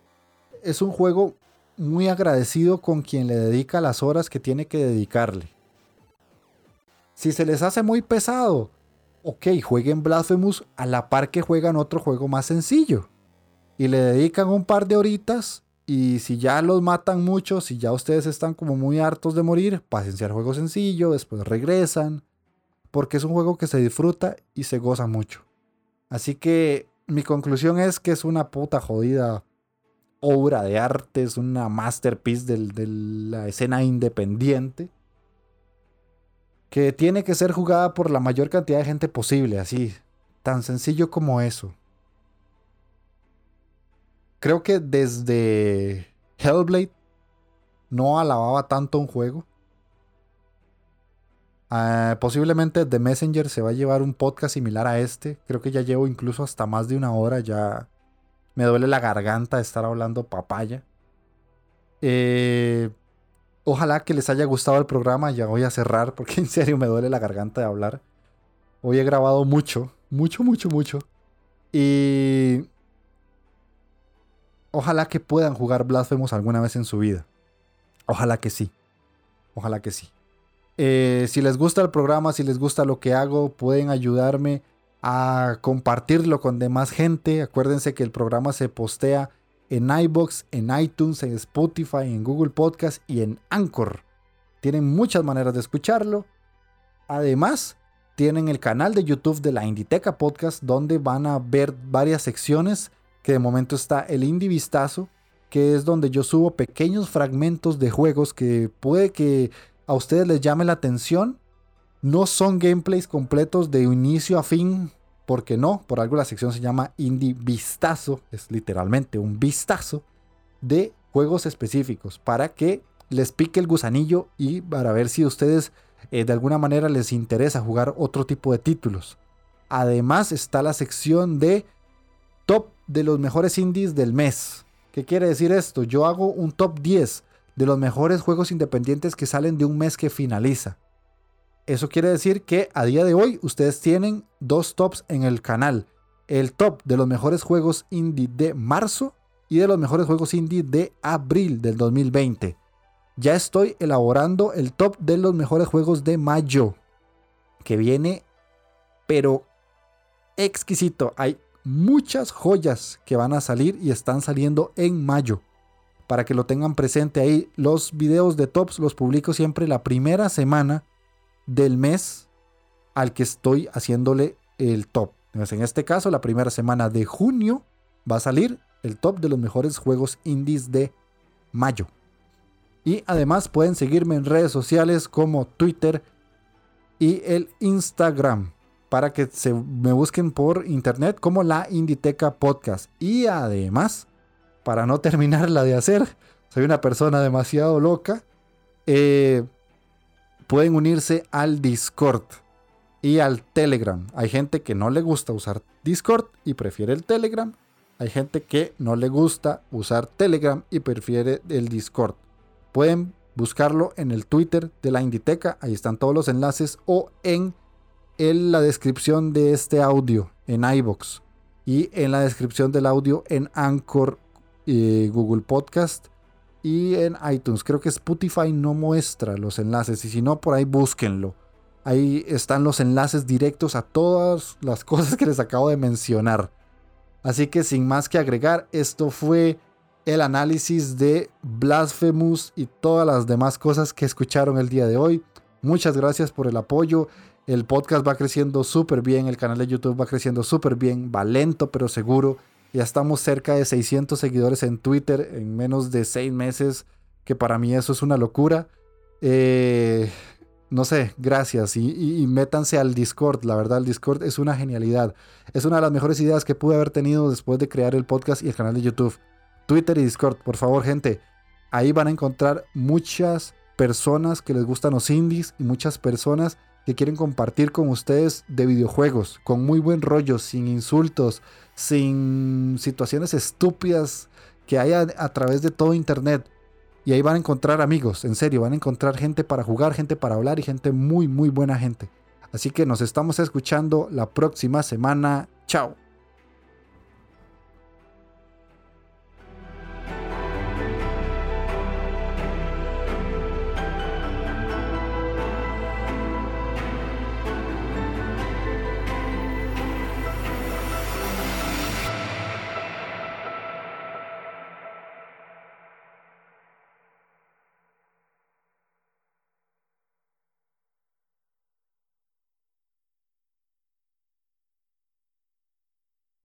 es un juego muy agradecido con quien le dedica las horas que tiene que dedicarle. Si se les hace muy pesado, ok, jueguen Blasphemous a la par que juegan otro juego más sencillo. Y le dedican un par de horitas. Y si ya los matan mucho, si ya ustedes están como muy hartos de morir, pásense al juego sencillo, después regresan. Porque es un juego que se disfruta y se goza mucho. Así que mi conclusión es que es una puta jodida obra de arte, es una masterpiece de la escena independiente que tiene que ser jugada por la mayor cantidad de gente posible, así, tan sencillo como eso. Creo que desde Hellblade no alababa tanto un juego. Ah, posiblemente The Messenger se va a llevar un podcast similar a este. Creo que ya llevo incluso hasta más de una hora. Ya me duele la garganta de estar hablando papaya. Eh, Ojalá que les haya gustado el programa. Ya voy a cerrar porque en serio me duele la garganta de hablar. Hoy he grabado mucho, mucho, mucho, mucho. Y ojalá que puedan jugar Blasphemous alguna vez en su vida. Ojalá que sí. Ojalá que sí. Eh, si les gusta el programa, si les gusta lo que hago, pueden ayudarme a compartirlo con demás gente. Acuérdense que el programa se postea en iBox, en iTunes, en Spotify, en Google Podcast y en Anchor. Tienen muchas maneras de escucharlo. Además, tienen el canal de YouTube de la Inditeca Podcast donde van a ver varias secciones que de momento está el Indie Vistazo, que es donde yo subo pequeños fragmentos de juegos que puede que a ustedes les llame la atención. No son gameplays completos de inicio a fin, porque no, por algo la sección se llama Indie Vistazo, es literalmente un vistazo de juegos específicos para que les pique el gusanillo y para ver si ustedes eh, de alguna manera les interesa jugar otro tipo de títulos. Además está la sección de top de los mejores indies del mes. ¿Qué quiere decir esto? Yo hago un top 10 de los mejores juegos independientes que salen de un mes que finaliza. Eso quiere decir que a día de hoy ustedes tienen dos tops en el canal. El top de los mejores juegos indie de marzo y de los mejores juegos indie de abril del 2020. Ya estoy elaborando el top de los mejores juegos de mayo. Que viene, pero exquisito. Hay muchas joyas que van a salir y están saliendo en mayo. Para que lo tengan presente ahí, los videos de tops los publico siempre la primera semana del mes al que estoy haciéndole el top. en este caso, la primera semana de junio va a salir el top de los mejores juegos indies de mayo. Y además pueden seguirme en redes sociales como Twitter y el Instagram para que se me busquen por internet como la Inditeca Podcast. Y además, para no terminarla de hacer, soy una persona demasiado loca, eh, pueden unirse al Discord y al Telegram. Hay gente que no le gusta usar Discord y prefiere el Telegram. Hay gente que no le gusta usar Telegram y prefiere el Discord. Pueden buscarlo en el Twitter de la Inditeca, ahí están todos los enlaces, o en en la descripción de este audio en iBox y en la descripción del audio en Anchor, eh, Google Podcast y en iTunes. Creo que Spotify no muestra los enlaces y si no, por ahí búsquenlo. Ahí están los enlaces directos a todas las cosas que les acabo de mencionar. Así que sin más que agregar, esto fue el análisis de Blasphemous y todas las demás cosas que escucharon el día de hoy. Muchas gracias por el apoyo. El podcast va creciendo súper bien, el canal de YouTube va creciendo súper bien, va lento pero seguro. Ya estamos cerca de 600 seguidores en Twitter en menos de 6 meses, que para mí eso es una locura. Eh, no sé, gracias. Y, métanse al Discord. La verdad, el Discord es una genialidad. Es una de las mejores ideas que pude haber tenido después de crear el podcast y el canal de YouTube. Twitter y Discord, por favor, gente. Ahí van a encontrar muchas personas que les gustan los indies y muchas personas que quieren compartir con ustedes de videojuegos, con muy buen rollo, sin insultos, sin situaciones estúpidas que haya a través de todo Internet. Y ahí van a encontrar amigos, en serio, van a encontrar gente para jugar, gente para hablar y gente muy, muy buena gente. Así que nos estamos escuchando la próxima semana. Chao.